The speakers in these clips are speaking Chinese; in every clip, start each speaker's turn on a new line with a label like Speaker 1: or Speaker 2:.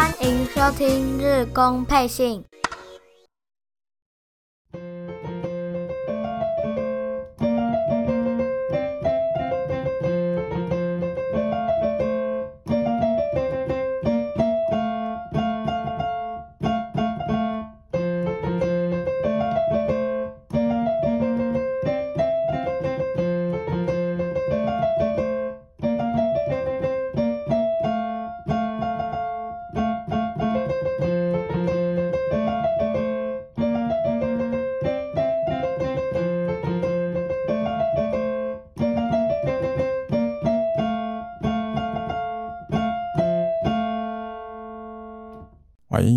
Speaker 1: 欢迎收听日工配信。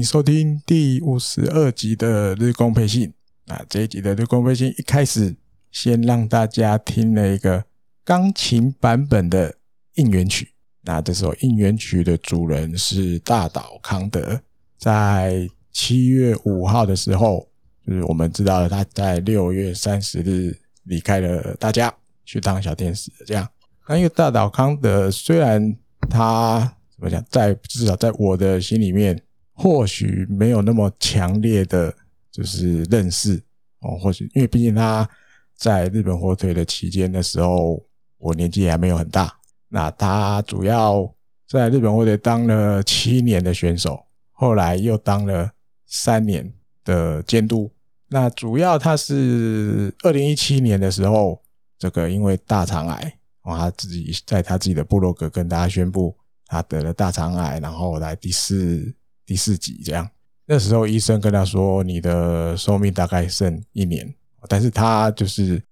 Speaker 2: 收听第五十二集的日工配信。那这一集的日工配信一开始，先让大家听了一个钢琴版本的应援曲。那这首应援曲的主人是大岛康德，在七月五号的时候，就是我们知道了他在六月三十日离开了大家，去当小天使。这样，那因为大岛康德虽然他怎么讲，在至少在我的心里面。或许没有那么强烈的，就是认识哦。或许因为毕竟他在日本火腿的期间的时候，我年纪还没有很大。那他主要在日本火腿当了七年的选手，后来又当了三年的监督。那主要他是二零一七年的时候，这个因为大肠癌，哦，他自己在他自己的部落格跟大家宣布，他得了大肠癌，然后来第四。第四集这样，那时候医生跟他说：“你的寿命大概剩一年。”但是他就是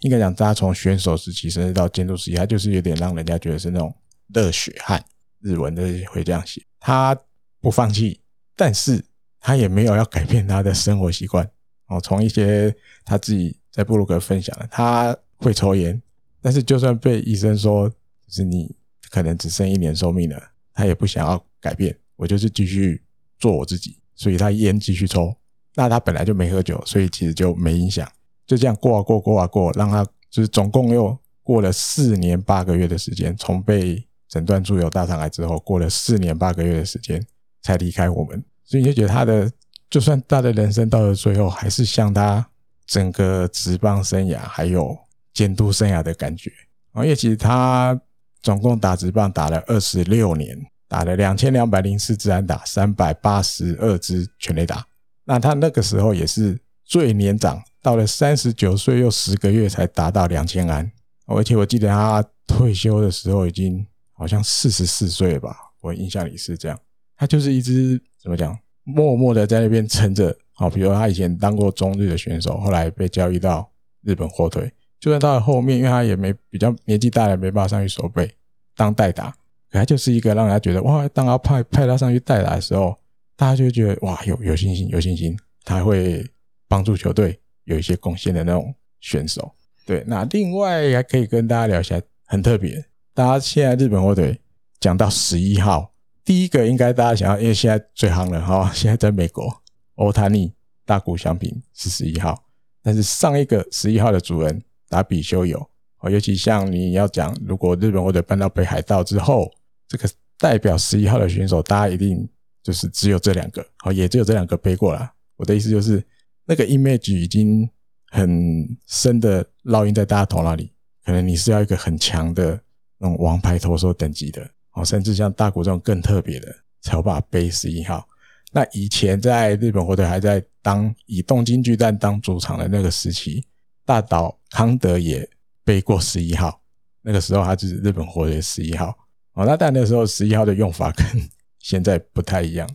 Speaker 2: 应该讲，他从选手时期甚至到监督时期，他就是有点让人家觉得是那种热血汉，日文的会这样写。他不放弃，但是他也没有要改变他的生活习惯。哦，从一些他自己在布鲁格分享的，他会抽烟，但是就算被医生说就是你可能只剩一年寿命了，他也不想要改变。我就是继续做我自己，所以他烟继续抽。那他本来就没喝酒，所以其实就没影响。就这样过啊过，过啊过，让他就是总共又过了四年八个月的时间。从被诊断出有大肠癌之后，过了四年八个月的时间才离开我们。所以你就觉得他的，就算他的人生到了最后，还是像他整个职棒生涯还有监督生涯的感觉。因为其实他总共打职棒打了二十六年。打了两千两百零四支安打，三百八十二支全垒打。那他那个时候也是最年长，到了三十九岁又十个月才达到两千安。而且我记得他退休的时候已经好像四十四岁吧，我印象里是这样。他就是一只怎么讲，默默的在那边撑着。好，比如他以前当过中日的选手，后来被交易到日本火腿。就算到了后面，因为他也没比较年纪大了，没办法上去守备当代打。他就是一个让人家觉得哇，当他派派他上去代打的时候，大家就觉得哇，有有信心，有信心，他会帮助球队有一些贡献的那种选手。对，那另外还可以跟大家聊一下，很特别。大家现在日本火腿讲到十一号，第一个应该大家想要，因为现在最夯了哈，现在在美国，欧塔尼大谷翔平是十一号，但是上一个十一号的主人达比修有哦，尤其像你要讲，如果日本火腿搬到北海道之后。这个代表十一号的选手，大家一定就是只有这两个，好，也只有这两个背过了。我的意思就是，那个 image 已经很深的烙印在大家头脑里。可能你是要一个很强的那种王牌投手等级的，哦，甚至像大谷这种更特别的，才有办法背十一号。那以前在日本火腿还在当以东京巨蛋当主场的那个时期，大岛康德也背过十一号。那个时候他就是日本火腿十一号。哦，那但那时候十一号的用法跟 现在不太一样，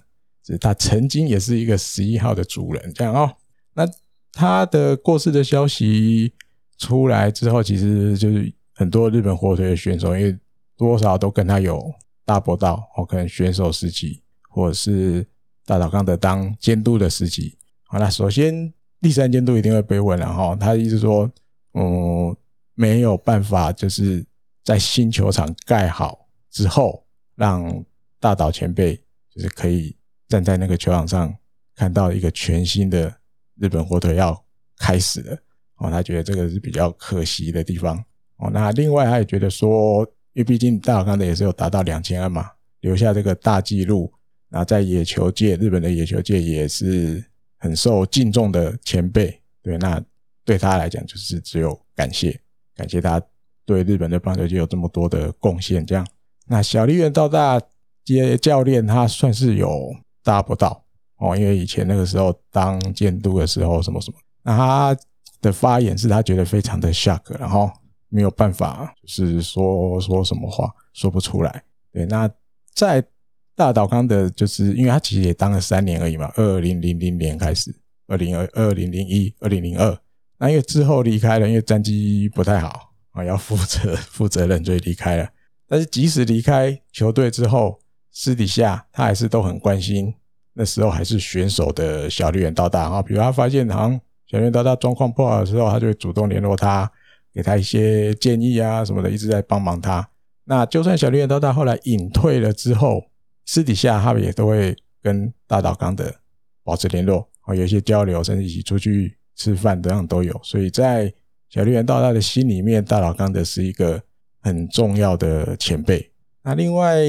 Speaker 2: 是他曾经也是一个十一号的主人，这样哦。那他的过世的消息出来之后，其实就是很多日本火腿的选手，因为多少都跟他有搭过道，哦，可能选手时期，或者是大岛康德当监督的时期。好，那首先第三监督一定会被问了哈，他的意思说，嗯，没有办法，就是在新球场盖好。之后，让大岛前辈就是可以站在那个球场上，看到一个全新的日本火腿要开始了哦。他觉得这个是比较可惜的地方哦。那另外，他也觉得说，因为毕竟大岛康德也是有达到两千安嘛，留下这个大纪录。那在野球界，日本的野球界也是很受敬重的前辈。对，那对他来讲，就是只有感谢，感谢他对日本的棒球界有这么多的贡献。这样，那小笠原道大接教练，他算是有大不到哦，因为以前那个时候当监督的时候，什么什么，那他的发言是他觉得非常的 shock，然后没有办法，就是说说什么话说不出来。对，那在大岛康德，就是因为他其实也当了三年而已嘛，二零零零年开始，二零二二零零一，二零零二，那因为之后离开了，因为战绩不太好啊，要负责负责任，所以离开了。但是即使离开球队之后，私底下他还是都很关心那时候还是选手的小笠原道大啊，比如他发现好像小笠原道大状况不好的时候，他就会主动联络他，给他一些建议啊什么的，一直在帮忙他。那就算小笠原道大后来隐退了之后，私底下他们也都会跟大岛刚德保持联络啊，有一些交流，甚至一起出去吃饭，等等都有。所以在小笠原道大的心里面，大岛刚德是一个很重要的前辈。那另外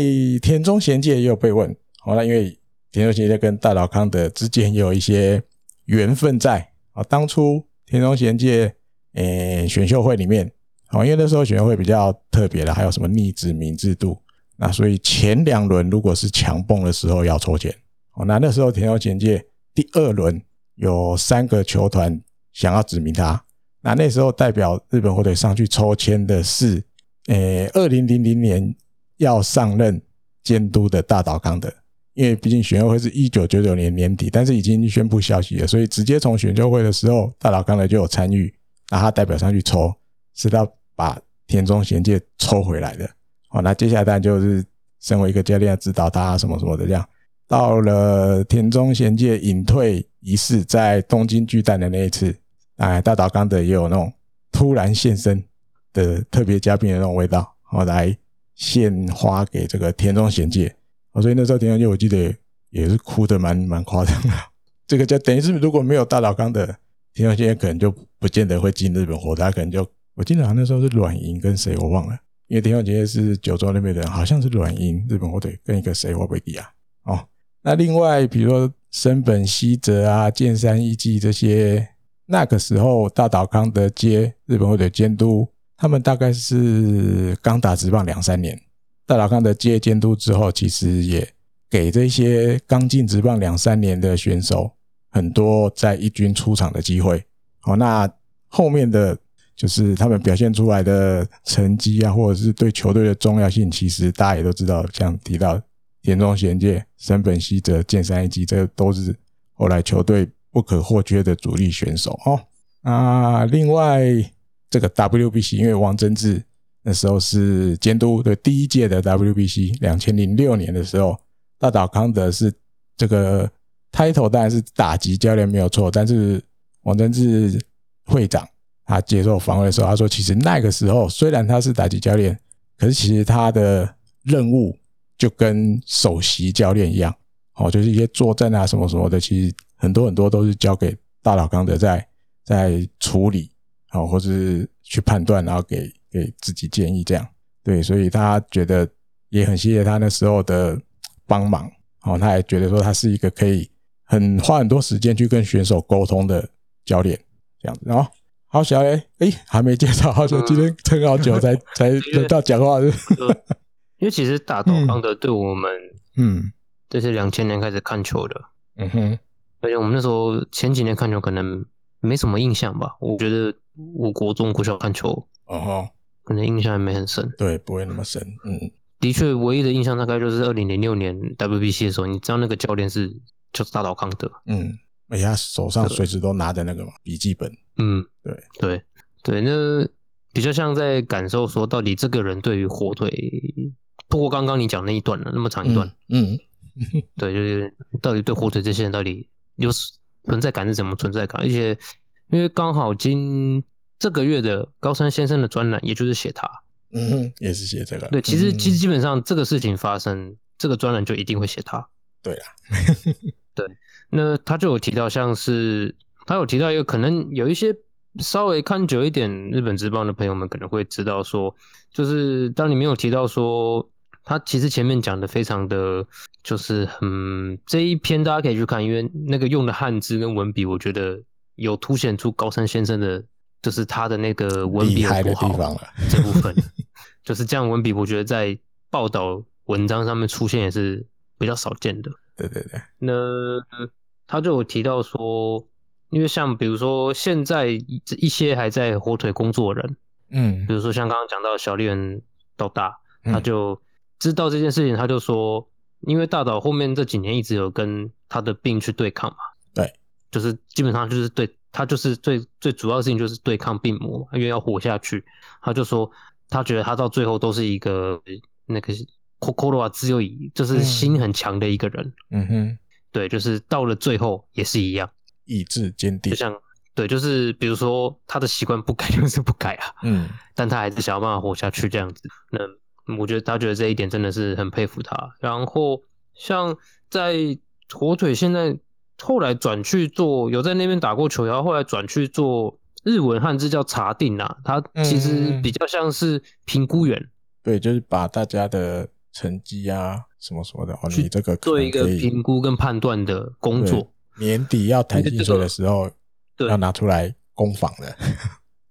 Speaker 2: 田中贤介也有被问，好，那因为田中贤介跟大岛康德之间也有一些缘分在啊。当初田中贤介诶选秀会里面，好，因为那时候选秀会比较特别的，还有什么逆指名制度。那所以前两轮如果是强蹦的时候要抽签，哦，那那时候田中贤介第二轮有三个球团想要指名他，那那时候代表日本火腿上去抽签的是，诶，二零零零年要上任监督的大岛康德，因为毕竟选秀会是一九九九年年底，但是已经宣布消息了，所以直接从选秀会的时候，大岛康德就有参与，那他代表上去抽，是他把田中贤介抽回来的。好，那接下来当然就是身为一个教练指导他什么什么的这样。到了田中贤介隐退仪式，在东京巨蛋的那一次，哎，大岛康德也有那种突然现身的特别嘉宾的那种味道，后来献花给这个田中贤介。所以那时候田中贤介我记得也是哭的蛮蛮夸张的。这个就等于是如果没有大岛康的，田中贤介可能就不见得会进日本火，他可能就我记得好像那时候是软银跟谁我忘了。因为田中贤介是九州那边的人，好像是软银日本火腿跟一个谁会不会比啊？哦，那另外比如说森本希哲啊、键山一纪这些，那个时候大岛康德接日本火腿监督，他们大概是刚打职棒两三年。大老康德接监督之后，其实也给这些刚进职棒两三年的选手很多在一军出场的机会。好，那后面的。就是他们表现出来的成绩啊，或者是对球队的重要性，其实大家也都知道。像提到田中贤介、森本希哲、剑山义纪，这都是后来球队不可或缺的主力选手哦。啊，另外这个 WBC，因为王贞治那时候是监督的第一届的 WBC，两千零六年的时候，大岛康德是这个 title 当然是打击教练没有错，但是王贞治会长。他接受访问的时候，他说：“其实那个时候，虽然他是打击教练，可是其实他的任务就跟首席教练一样，哦，就是一些作战啊什么什么的，其实很多很多都是交给大岛康德在在处理，哦，或是去判断，然后给给自己建议这样。对，所以他觉得也很谢谢他那时候的帮忙，哦，他也觉得说他是一个可以很花很多时间去跟选手沟通的教练，这样子，然后。”好小雷，哎，还没介绍，好久，今天撑好久才 才轮到讲话是。
Speaker 3: 因为其实大岛康德对我们，
Speaker 2: 嗯，
Speaker 3: 这是两千年开始看球的，
Speaker 2: 嗯哼，
Speaker 3: 而且我们那时候前几年看球可能没什么印象吧。我觉得我国中国小看球，
Speaker 2: 哦吼，
Speaker 3: 可能印象还没很深，
Speaker 2: 对，不会那么深。嗯，
Speaker 3: 的确，唯一的印象大概就是二零零六年 WBC 的时候，你知道那个教练是就是大岛康德，
Speaker 2: 嗯。而且他手上随时都拿着那个嘛笔记本，
Speaker 3: 嗯，
Speaker 2: 对
Speaker 3: 对对，那比较像在感受说，到底这个人对于火腿，不过刚刚你讲那一段了，那么长一段，
Speaker 2: 嗯，
Speaker 3: 嗯对，就是到底对火腿这些人到底有存在感是怎么存在感？而且因为刚好今这个月的高山先生的专栏，也就是写他，
Speaker 2: 嗯，也是写这个，
Speaker 3: 对，其实其实基本上这个事情发生，这个专栏就一定会写他，
Speaker 2: 对啊，
Speaker 3: 对。那他就有提到，像是他有提到一个，可能有一些稍微看久一点日本职棒的朋友们可能会知道说，就是当你没有提到说他其实前面讲的非常的，就是很这一篇大家可以去看，因为那个用的汉字跟文笔，我觉得有凸显出高山先生的，就是他的那个文笔有多好这部分，就是这样文笔，我觉得在报道文章上面出现也是比较少见的。
Speaker 2: 对对对，
Speaker 3: 那他就有提到说，因为像比如说现在一些还在火腿工作的人，
Speaker 2: 嗯，
Speaker 3: 比如说像刚刚讲到小丽人到大，他就。知道这件事情，他就说，因为大岛后面这几年一直有跟他的病去对抗嘛，
Speaker 2: 对，
Speaker 3: 就是基本上就是对他就是最最主要的事情就是对抗病魔，因为要活下去。他就说，他觉得他到最后都是一个那个 Kokoro wa tsuyoi，就是心很强的一个人。
Speaker 2: 嗯哼，
Speaker 3: 对，就是到了最后也是一样，
Speaker 2: 意志坚定。
Speaker 3: 就像对，就是比如说他的习惯不改 就是不改啊，
Speaker 2: 嗯，
Speaker 3: 但他还是想要办法活下去这样子。那。我觉得他觉得这一点真的是很佩服他。然后像在火腿现在后来转去做，有在那边打过球，然后后来转去做日文汉字叫查定啊，他其实比较像是评估员、嗯。
Speaker 2: 对，就是把大家的成绩啊什么什么的，哦，你这个
Speaker 3: 做一个评估跟判断的工作。
Speaker 2: 年底要谈薪水的时候，要拿出来攻防的。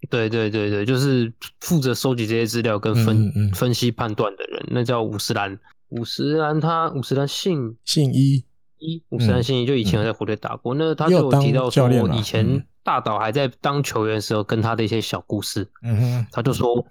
Speaker 3: 对对对对，就是负责收集这些资料跟分、嗯嗯、分析判断的人，那叫五十岚。五十岚他五十岚姓
Speaker 2: 姓一
Speaker 3: 一，五十岚姓一，就以前有在火队打过、嗯。那他就有提到说，以前大岛还在当球员的时候，跟他的一些小故事。
Speaker 2: 嗯哼，
Speaker 3: 他就说，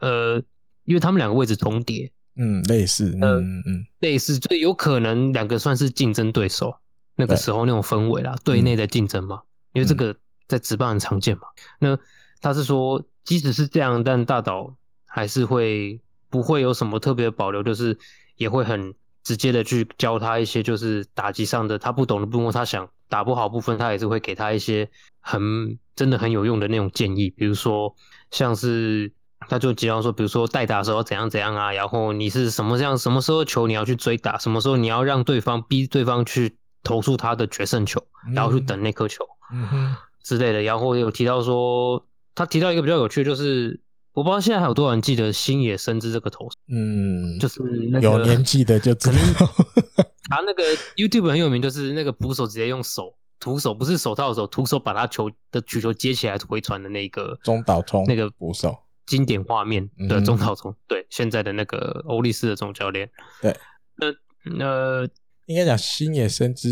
Speaker 3: 呃，因为他们两个位置重叠，
Speaker 2: 嗯，类似，嗯嗯嗯，
Speaker 3: 类似，就有可能两个算是竞争对手。那个时候那种氛围啦，队内的竞争嘛、嗯，因为这个在职棒很常见嘛。那他是说，即使是这样，但大岛还是会不会有什么特别的保留，就是也会很直接的去教他一些，就是打击上的他不懂的部分，他想打不好部分，他也是会给他一些很真的很有用的那种建议，比如说像是他就经常说，比如说代打的时候怎样怎样啊，然后你是什么这样，什么时候球你要去追打，什么时候你要让对方逼对方去投出他的决胜球，然后去等那颗球，嗯哼。之类的，然后有提到说。他提到一个比较有趣的，就是我不知道现在还有多少人记得星野伸之这个投手，
Speaker 2: 嗯，
Speaker 3: 就是那个
Speaker 2: 有年纪的就知道，
Speaker 3: 他那个 YouTube 很有名，就是那个捕手直接用手徒手，不是手套的手，徒手把他球的曲球接起来回传的那个
Speaker 2: 中岛聪
Speaker 3: 那个
Speaker 2: 捕手
Speaker 3: 经典画面的中岛聪，对，现在的那个欧力士的总教练，
Speaker 2: 对，
Speaker 3: 那那，
Speaker 2: 应该讲星野伸之，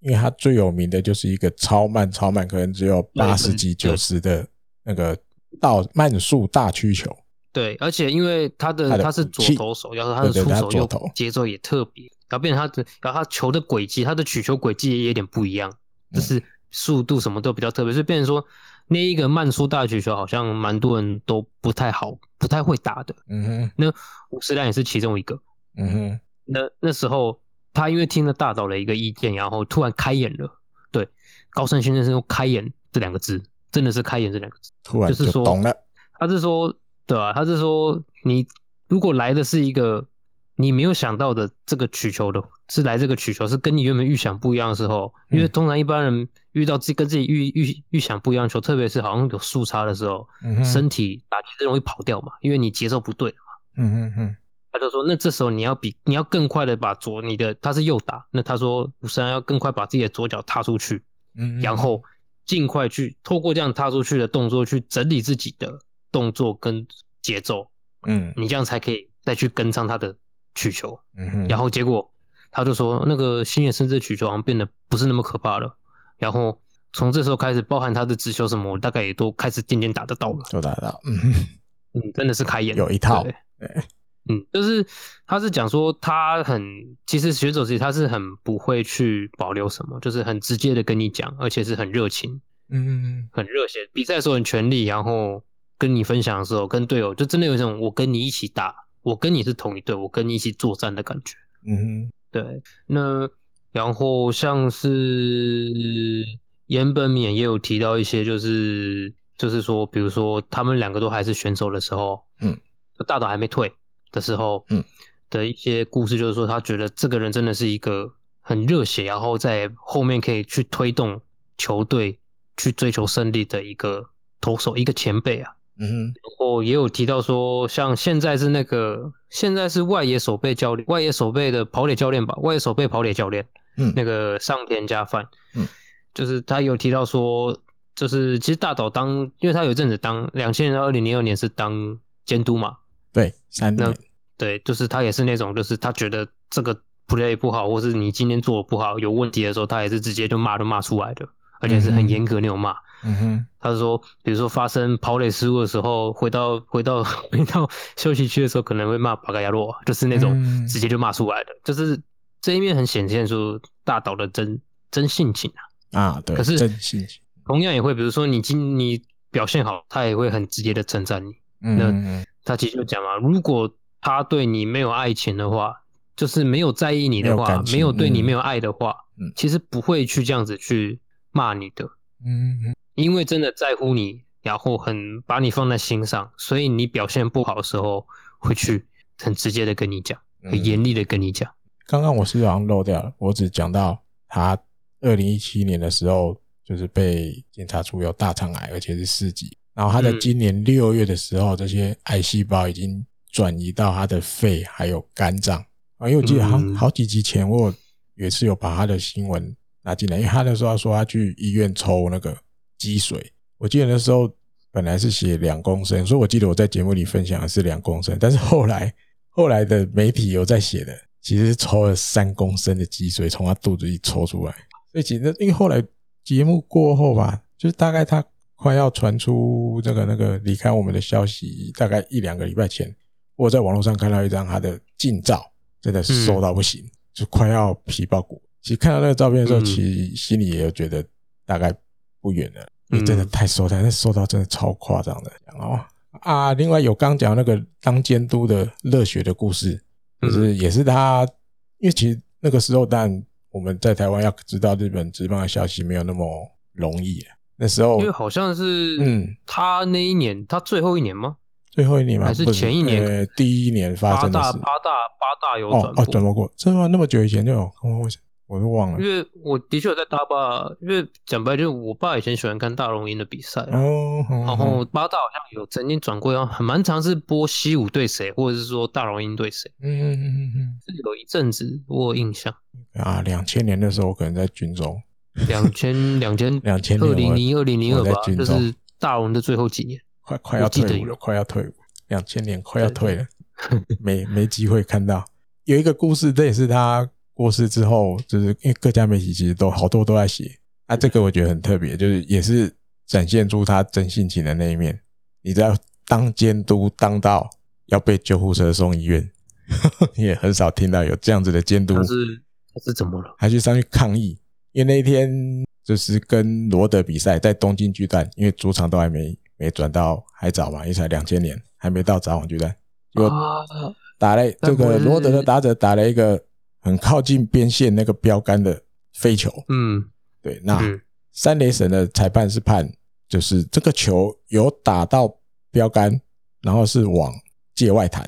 Speaker 2: 因为他最有名的就是一个超慢超慢，可能只有八十几九十的。那个到慢速大曲球，
Speaker 3: 对，而且因为他的，他，是左投手，然后他的出手又节奏也特别，然后变成他的，然后他球的轨迹，他的曲球轨迹也有点不一样，就是速度什么都比较特别，所以变成说那一个慢速大曲球好像蛮多人都不太好，不太会打的。
Speaker 2: 嗯哼，
Speaker 3: 那五十岚也是其中一个。
Speaker 2: 嗯哼，
Speaker 3: 那那时候他因为听了大岛的一个意见，然后突然开眼了。对，高山先生是用“开眼”这两个字。真的是开眼这两个字，
Speaker 2: 突然就懂了。
Speaker 3: 就是说，他是说，对啊，他是说，你如果来的是一个你没有想到的这个曲球的，是来这个曲球是跟你原本预想不一样的时候，因为通常一般人遇到自己跟自己预预预想不一样的球，特别是好像有速差的时候，
Speaker 2: 嗯、
Speaker 3: 身体打击就容易跑掉嘛，因为你节奏不对嘛。
Speaker 2: 嗯嗯嗯。
Speaker 3: 他就说，那这时候你要比你要更快的把左你的他是右打，那他说五十岚要更快把自己的左脚踏出去，
Speaker 2: 嗯，
Speaker 3: 然后。尽快去透过这样踏出去的动作去整理自己的动作跟节奏，
Speaker 2: 嗯，
Speaker 3: 你这样才可以再去跟上他的曲球，
Speaker 2: 嗯哼，
Speaker 3: 然后结果他就说那个星野甚至曲球好像变得不是那么可怕了，然后从这时候开始，包含他的直球什么，我大概也都开始渐渐打得到了，
Speaker 2: 都打得到，嗯
Speaker 3: 嗯，真的是开眼，
Speaker 2: 有一套，
Speaker 3: 对。对嗯，就是他是讲说他很，其实选手其实他是很不会去保留什么，就是很直接的跟你讲，而且是很热情，
Speaker 2: 嗯，
Speaker 3: 很热血。比赛的时候很全力，然后跟你分享的时候，跟队友就真的有一种我跟你一起打，我跟你是同一队，我跟你一起作战的感觉。
Speaker 2: 嗯，
Speaker 3: 对。那然后像是岩本勉也有提到一些，就是就是说，比如说他们两个都还是选手的时候，
Speaker 2: 嗯，
Speaker 3: 大岛还没退。的时候，
Speaker 2: 嗯，
Speaker 3: 的一些故事，就是说他觉得这个人真的是一个很热血，然后在后面可以去推动球队去追求胜利的一个投手，一个前辈啊。
Speaker 2: 嗯哼，
Speaker 3: 然后也有提到说，像现在是那个现在是外野守备教练，外野守备的跑垒教练吧，外野守备跑垒教练，
Speaker 2: 嗯，
Speaker 3: 那个上田佳范，
Speaker 2: 嗯，
Speaker 3: 就是他有提到说，就是其实大岛当，因为他有一阵子当两千年到二零零二年是当监督嘛，
Speaker 2: 对，三年，
Speaker 3: 对，就是他也是那种，就是他觉得这个 play 不好，或是你今天做的不好有问题的时候，他也是直接就骂都骂出来的，而且是很严格那种骂。
Speaker 2: 嗯哼，
Speaker 3: 他是说，比如说发生跑垒失误的时候，回到回到回到休息区的时候，可能会骂巴嘎亚洛，就是那种直接就骂出来的，嗯、就是这一面很显现出大岛的真真性情啊。
Speaker 2: 啊，对，
Speaker 3: 可是
Speaker 2: 真性情，
Speaker 3: 同样也会，比如说你今你表现好，他也会很直接的称赞你。
Speaker 2: 嗯，
Speaker 3: 那他其实就讲嘛，如果他对你没有爱情的话，就是没有在意你的话，没有，没有对你没有爱的话，
Speaker 2: 嗯，
Speaker 3: 其实不会去这样子去骂你的。
Speaker 2: 嗯嗯。
Speaker 3: 因为真的在乎你，然后很把你放在心上，所以你表现不好的时候，会去 很直接的跟你讲，很严厉的跟你讲。嗯。
Speaker 2: 刚刚我是好像漏掉了，我只讲到他二零一七年的时候，就是被检查出有大肠癌，而且是四级。然后他在今年六月的时候，这些癌细胞已经转移到他的肺还有肝脏啊。因为我记得好好几集前，我也是有把他的新闻拿进来，因为他那时候说他去医院抽那个。积水，我记得那时候本来是写两公升，所以我记得我在节目里分享的是两公升，但是后来后来的媒体有在写的，其实是抽了三公升的积水从他肚子里抽出来。所以其实因为后来节目过后吧，就是大概他快要传出这个那个离开我们的消息，大概一两个礼拜前，我在网络上看到一张他的近照，真的是瘦到不行，就快要皮包骨。其实看到那个照片的时候，其实心里也有觉得大概。不远了，因为真的太瘦了，但是瘦到真的超夸张的。然后啊，另外有刚讲那个当监督的热血的故事，就是也是他，因为其实那个时候，但我们在台湾要知道日本职棒的消息没有那么容易。那时候，
Speaker 3: 因为好像是嗯，他那一年，他最后一年吗？
Speaker 2: 最后一年吗？
Speaker 3: 还是前一年？
Speaker 2: 呃，第一年发生的事。
Speaker 3: 八大八大八大有转播
Speaker 2: 哦，转播过，这么那么久以前就有。我我都忘了，
Speaker 3: 因为我的确有在大坝，因为讲白就是我爸以前喜欢看大龙鹰的比赛，
Speaker 2: 哦，
Speaker 3: 然后八大好像有曾经转过，很蛮常是播西武对谁，或者是说大龙鹰对谁，
Speaker 2: 嗯嗯嗯嗯嗯，
Speaker 3: 是有一阵子我有印象。
Speaker 2: 啊，两千年的时候我可能在军中，
Speaker 3: 两千两千
Speaker 2: 两千
Speaker 3: 二零零二零零二吧，就是大龙的最后几年，
Speaker 2: 快快要退伍了，快要退伍，两千年快要退了，没没机会看到，有一个故事，这也是他。过世之后，就是因为各家媒体其实都好多都在写啊，这个我觉得很特别，就是也是展现出他真性情的那一面。你知道，当监督当到要被救护车送医院，你也很少听到有这样子的监督。
Speaker 3: 他是他是怎么了？
Speaker 2: 还去上去抗议？因为那一天就是跟罗德比赛，在东京巨蛋，因为主场都还没没转到还早嘛，因为才两千年还没到札幌巨蛋，就打了这个罗德的打者打了一个。很靠近边线那个标杆的飞球，嗯，对，那三雷神的裁判是判，就是这个球有打到标杆，然后是往界外弹，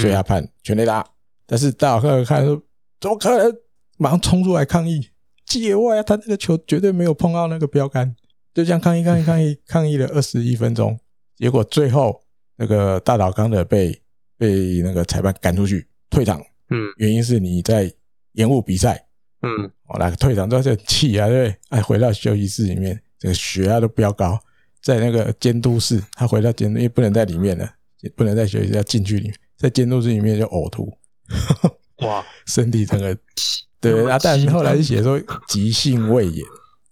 Speaker 2: 所以他判全垒打。但是大伙看看说，怎么可能？马上冲出来抗议，界外啊，他那个球绝对没有碰到那个标杆，就这样抗议抗议抗议抗议了二十一分钟，结果最后那个大岛康德被被那个裁判赶出去退场。嗯，原因是你在延误比赛，嗯，我来退场之后就气啊，对不对？哎，回到休息室里面，这个血压都飙高，在那个监督室，他回到监督，因为不能在里面了，也不能在休息室，要进去里面，在监督室里面就呕吐，哇，身体整个，对啊，但后来就写说急性胃炎，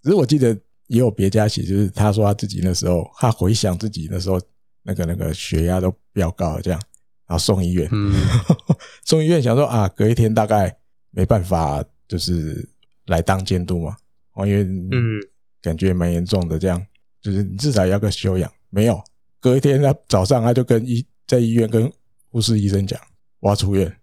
Speaker 2: 只是我记得也有别家写，就是他说他自己那时候，他回想自己那时候那个那个血压都飙高了这样。然后送医院，嗯，送医院想说啊，隔一天大概没办法，就是来当监督嘛，因为嗯，感觉蛮严重的，这样就是你至少要个休养。没有，隔一天他早上他就跟医在医院跟护士医生讲，我要出院。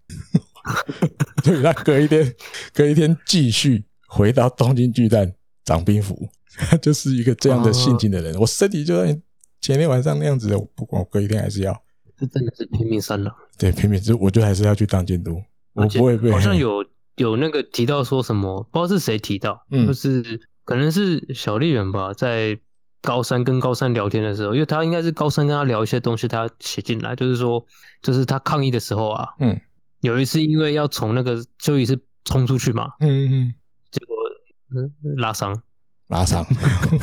Speaker 2: 对，他隔一天，隔一天继续回到东京巨蛋长兵符，他 就是一个这样的性情的人。我身体就算前天晚上那样子的，不管我隔一天还是要。
Speaker 3: 这真的是拼命三郎，
Speaker 2: 对，拼命，就我就还是要去当监督，我不会被。
Speaker 3: 好像有有那个提到说什么，不知道是谁提到，嗯，就是可能是小笠原吧，在高三跟高三聊天的时候，因为他应该是高三跟他聊一些东西，他写进来，就是说，就是他抗议的时候啊，
Speaker 2: 嗯，
Speaker 3: 有一次因为要从那个休息室冲出去嘛，
Speaker 2: 嗯嗯，
Speaker 3: 结果嗯拉伤，
Speaker 2: 拉伤，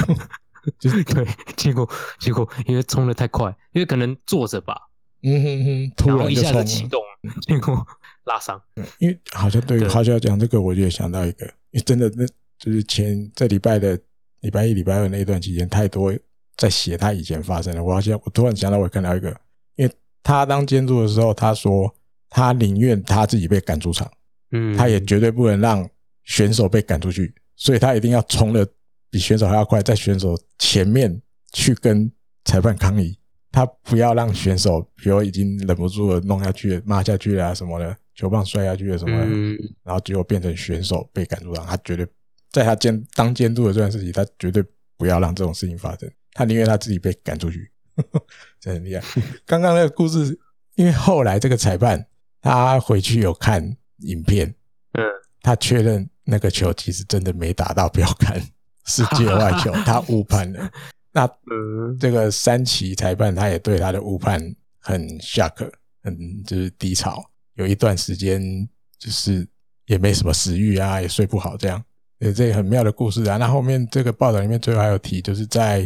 Speaker 3: 就是对，结果结果因为冲得太快，因为可能坐着吧，
Speaker 2: 嗯哼哼，突然
Speaker 3: 一下子启动，结果拉伤，
Speaker 2: 因为好像对，好像讲这个，我就想到一个，因为真的那就是前这礼拜的。礼拜一、礼拜二那一段期间，太多在写他以前发生的。我好像我突然想到，我看到一个，因为他当监督的时候，他说他宁愿他自己被赶出场，嗯，他也绝对不能让选手被赶出去，所以他一定要冲的比选手还要快，在选手前面去跟裁判抗议，他不要让选手比如已经忍不住了弄下去、骂下去啊什么的，球棒摔下去了什么的，然后结果变成选手被赶出场，他绝对。在他监当监督的这段时期，他绝对不要让这种事情发生。他宁愿他自己被赶出去，真的很厉害。刚刚那个故事，因为后来这个裁判他回去有看影片，嗯，他确认那个球其实真的没打到标杆，是界外球，他误判了。那这个三旗裁判他也对他的误判很 shock，很就是低潮，有一段时间就是也没什么食欲啊，也睡不好这样。呃这个很妙的故事啊！那后面这个报道里面最后还有提，就是在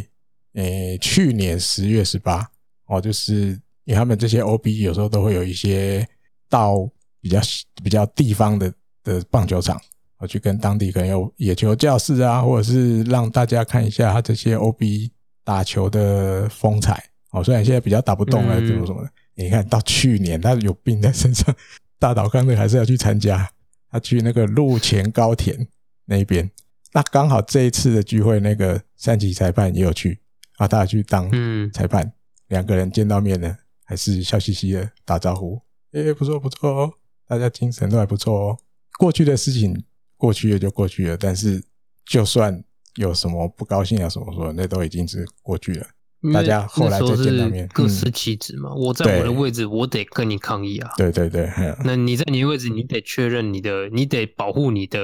Speaker 2: 呃、欸、去年十月十八哦，就是因为他们这些 OB 有时候都会有一些到比较比较地方的的棒球场，我去跟当地可能有野球教室啊，或者是让大家看一下他这些 OB 打球的风采哦。虽然现在比较打不动了，怎么怎么的，你看到去年他有病在身上，大岛康的还是要去参加，他去那个鹿前高田。那一边，那刚好这一次的聚会，那个三级裁判也有去啊，他去当裁判，两、嗯、个人见到面呢，还是笑嘻嘻的打招呼，诶、欸，不错不错哦，大家精神都还不错哦。过去的事情过去了就过去了，但是就算有什么不高兴啊什么说，那都已经是过去了。大家后来再见到面，
Speaker 3: 各司其职嘛、嗯。我在我的位置，我得跟你抗议啊。
Speaker 2: 对对对，
Speaker 3: 那你在你的位置，你得确认你的，你得保护你的。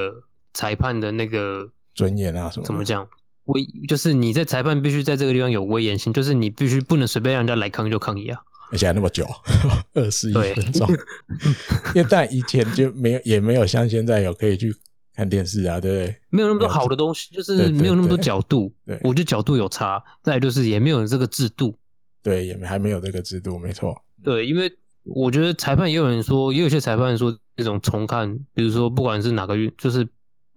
Speaker 3: 裁判的那个
Speaker 2: 尊严啊，什么？
Speaker 3: 怎么讲？威就是你在裁判必须在这个地方有威严性，就是你必须不能随便让人家来抗议就抗议啊！
Speaker 2: 而且还那么久，二十一分钟。因为但以前就没有，也没有像现在有可以去看电视啊，对不对？没
Speaker 3: 有那么多好的东西，就是没有那么多角度。对，我觉得角度有差。再来就是也没有这个制度，
Speaker 2: 对，也还没有这个制度，没错。
Speaker 3: 对，因为我觉得裁判也有人说，也有些裁判说这种重看，比如说不管是哪个运，就是。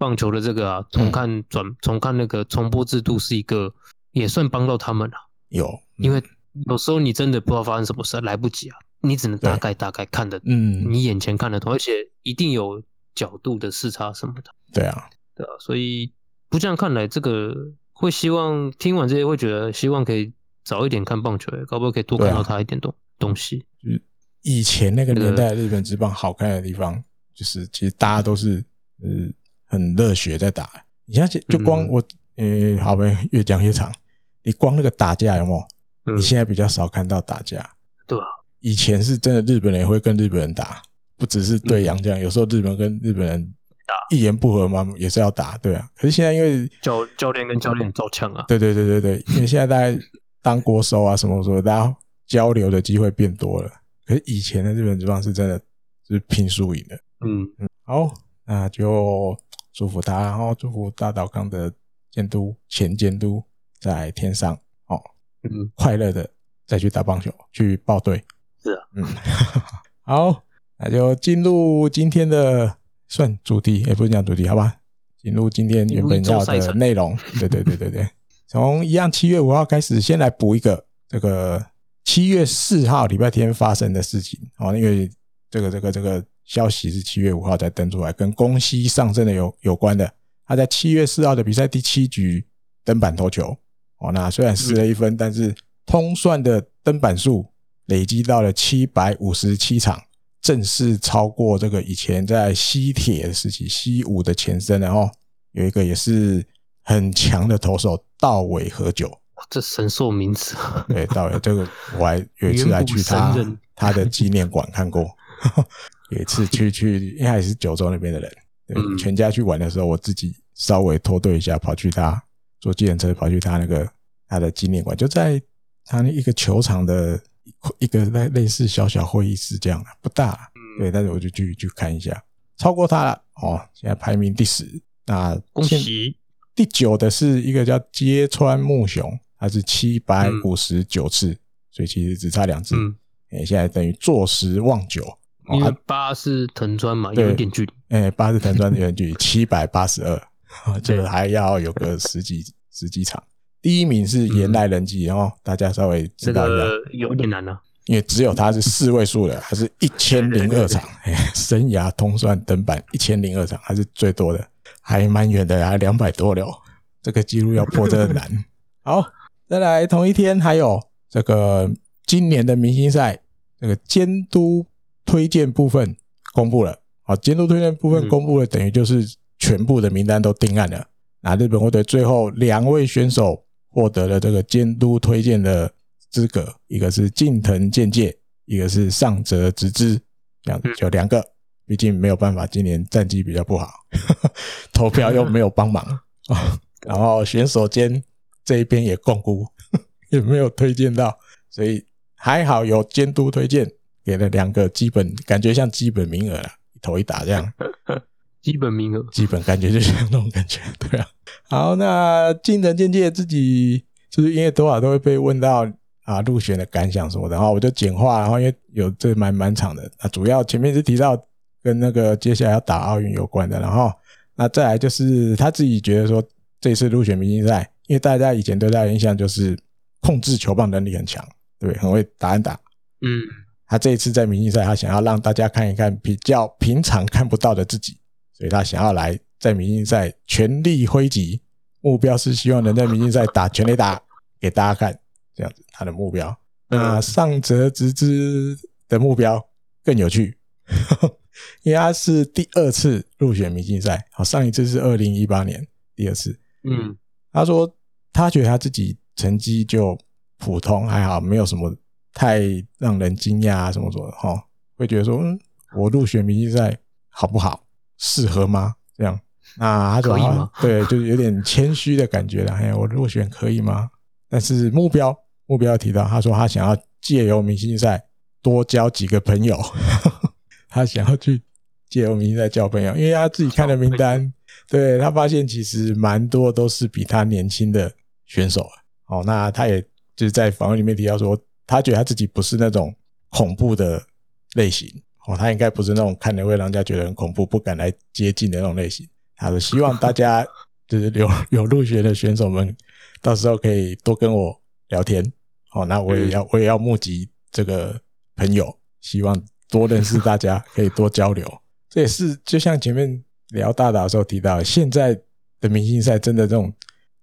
Speaker 3: 棒球的这个啊，重看转重看那个重播制度是一个，也算帮到他们了。
Speaker 2: 有，
Speaker 3: 因为有时候你真的不知道发生什么事，来不及啊，你只能大概大概看的，嗯，你眼前看得懂，而且一定有角度的视差什么的。
Speaker 2: 对啊，
Speaker 3: 对啊，所以不这样看来，这个会希望听完这些会觉得希望可以早一点看棒球，搞不好可以多看到他一点东东西。
Speaker 2: 就是以前那个年代日本职棒好看的地方，就是其实大家都是呃。很热血在打，你像就光我，呃、嗯欸，好呗，越讲越长。你光那个打架有没有？嗯、你现在比较少看到打架，
Speaker 3: 对啊。
Speaker 2: 以前是真的，日本人也会跟日本人打，不只是对洋将，有时候日本跟日本人打一言不合嘛，也是要打，对啊。可是现在因为
Speaker 3: 教教练跟教练照呛啊，
Speaker 2: 对对对对对，因为现在大家当国手啊什么什么，大家交流的机会变多了。可是以前的日本职棒是真的是拼输赢的，嗯嗯。好，那就。祝福他，然后祝福大岛康的监督、前监督在天上哦，嗯，快乐的再去打棒球，去报队。
Speaker 3: 是啊，
Speaker 2: 嗯，好，那就进入今天的算主题，也不是讲主题，好吧？进入今天原本要的内容。对对对对对，从一样七月五号开始，先来补一个这个七月四号礼拜天发生的事情哦，因为这个这个这个。消息是七月五号才登出来，跟宫西上升的有有关的。他在七月四号的比赛第七局登板投球，哦，那虽然失了一分，但是通算的登板数累积到了七百五十七场，正式超过这个以前在西铁的时期西武的前身，然后有一个也是很强的投手道尾和久，
Speaker 3: 这神兽名词。
Speaker 2: 对，道尾这个我还有一次还去他他的纪念馆看过。有一次去去，因为他也是九州那边的人，对，全家去玩的时候，我自己稍微脱队一下，跑去他坐计程车，跑去他那个他的纪念馆，就在他那一个球场的一个类类似小小会议室这样的，不大，对，但是我就去去看一下，超过他了哦，现在排名第十，那
Speaker 3: 恭喜。
Speaker 2: 第九的是一个叫揭川木雄，他是七百五十九次，嗯、所以其实只差两次。嗯，哎，现在等于坐十望九，
Speaker 3: 因为八是藤川嘛，有一点距离。
Speaker 2: 哎，八是藤川的有点距离，七百八十二，这个还要有个十几十几场。第一名是岩濑人纪，然后大家稍微知道一下，
Speaker 3: 有点难呢，
Speaker 2: 因为只有他是四位数的，他是一千零二场，生涯通算登板一千零二场，还是最多的，还蛮远的，还两百多了，这个记录要破真的难。好，再来同一天还有这个今年的明星赛，这个监督推荐部分公布了，好，监督推荐部分公布了，等于就是全部的名单都定案了。那日本国队最后两位选手。获得了这个监督推荐的资格，一个是近藤健介，一个是上泽直之，这样子就两个。毕竟没有办法，今年战绩比较不好，呵 呵投票又没有帮忙啊。然后选手间这一边也共估，也没有推荐到，所以还好有监督推荐，给了两个基本，感觉像基本名额了，一投一打这样。
Speaker 3: 基本名额，
Speaker 2: 基本感觉就像那种感觉，对啊。好，那近藤健介自己就是因为多少都会被问到啊入选的感想什么的，然后我就简化，然后因为有这蛮蛮长的啊，主要前面是提到跟那个接下来要打奥运有关的，然后那再来就是他自己觉得说这次入选明星赛，因为大家以前对他的印象就是控制球棒能力很强，对，很会打安打，嗯，他这一次在明星赛，他想要让大家看一看比较平常看不到的自己。所以他想要来在明星赛全力挥击，目标是希望能在明星赛打全垒打给大家看，这样子他的目标。那上泽直之的目标更有趣，因为他是第二次入选明星赛，好，上一次是二零一八年，第二次。嗯，他说他觉得他自己成绩就普通，还好，没有什么太让人惊讶啊什么什么的哈，会觉得说，嗯，我入选明星赛好不好？适合吗？这样，那他说啊，对，就是有点谦虚的感觉了。哎，我入选可以吗？但是目标目标提到，他说他想要借由明星赛多交几个朋友，他想要去借由明星赛交朋友，因为他自己看的名单，对，他发现其实蛮多都是比他年轻的选手。哦，那他也就是在访问里面提到说，他觉得他自己不是那种恐怖的类型。哦，他应该不是那种看了会让人家觉得很恐怖、不敢来接近的那种类型。他说希望大家 就是有有入选的选手们，到时候可以多跟我聊天。哦，那我也要我也要募集这个朋友，希望多认识大家，可以多交流。这也是就像前面聊大打的时候提到，现在的明星赛真的这种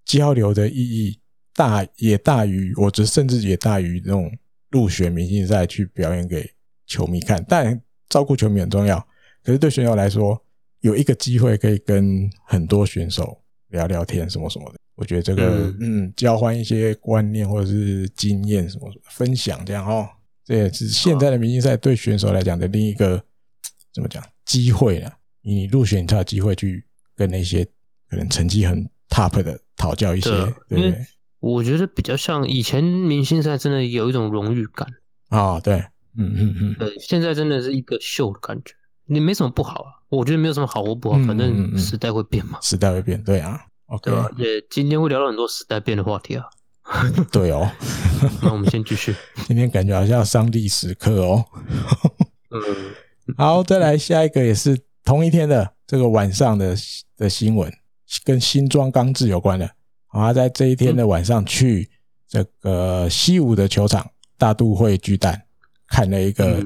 Speaker 2: 交流的意义大，也大于我觉得甚至也大于那种入选明星赛去表演给球迷看，但。照顾球迷很重要，可是对选手来说，有一个机会可以跟很多选手聊聊天，什么什么的。我觉得这个，嗯，嗯，交换一些观念或者是经验什么什么分享这样哦，这也是现在的明星赛对选手来讲的另一个怎么讲机会了。你入选才有机会去跟那些可能成绩很 top 的讨教一些，对不对？
Speaker 3: 我觉得比较像以前明星赛，真的有一种荣誉感
Speaker 2: 啊，对。嗯嗯嗯，
Speaker 3: 对，现在真的是一个秀的感觉，你没什么不好啊，我觉得没有什么好或不好，反正时代会变嘛，
Speaker 2: 时代会变，对啊，OK，
Speaker 3: 也今天会聊到很多时代变的话题啊，
Speaker 2: 对哦，
Speaker 3: 那我们先继续，
Speaker 2: 今天感觉好像要上历史课哦，嗯，好，再来下一个也是同一天的这个晚上的的新闻，跟新庄刚志有关的，啊，在这一天的晚上去这个西武的球场大都会巨蛋。看了一个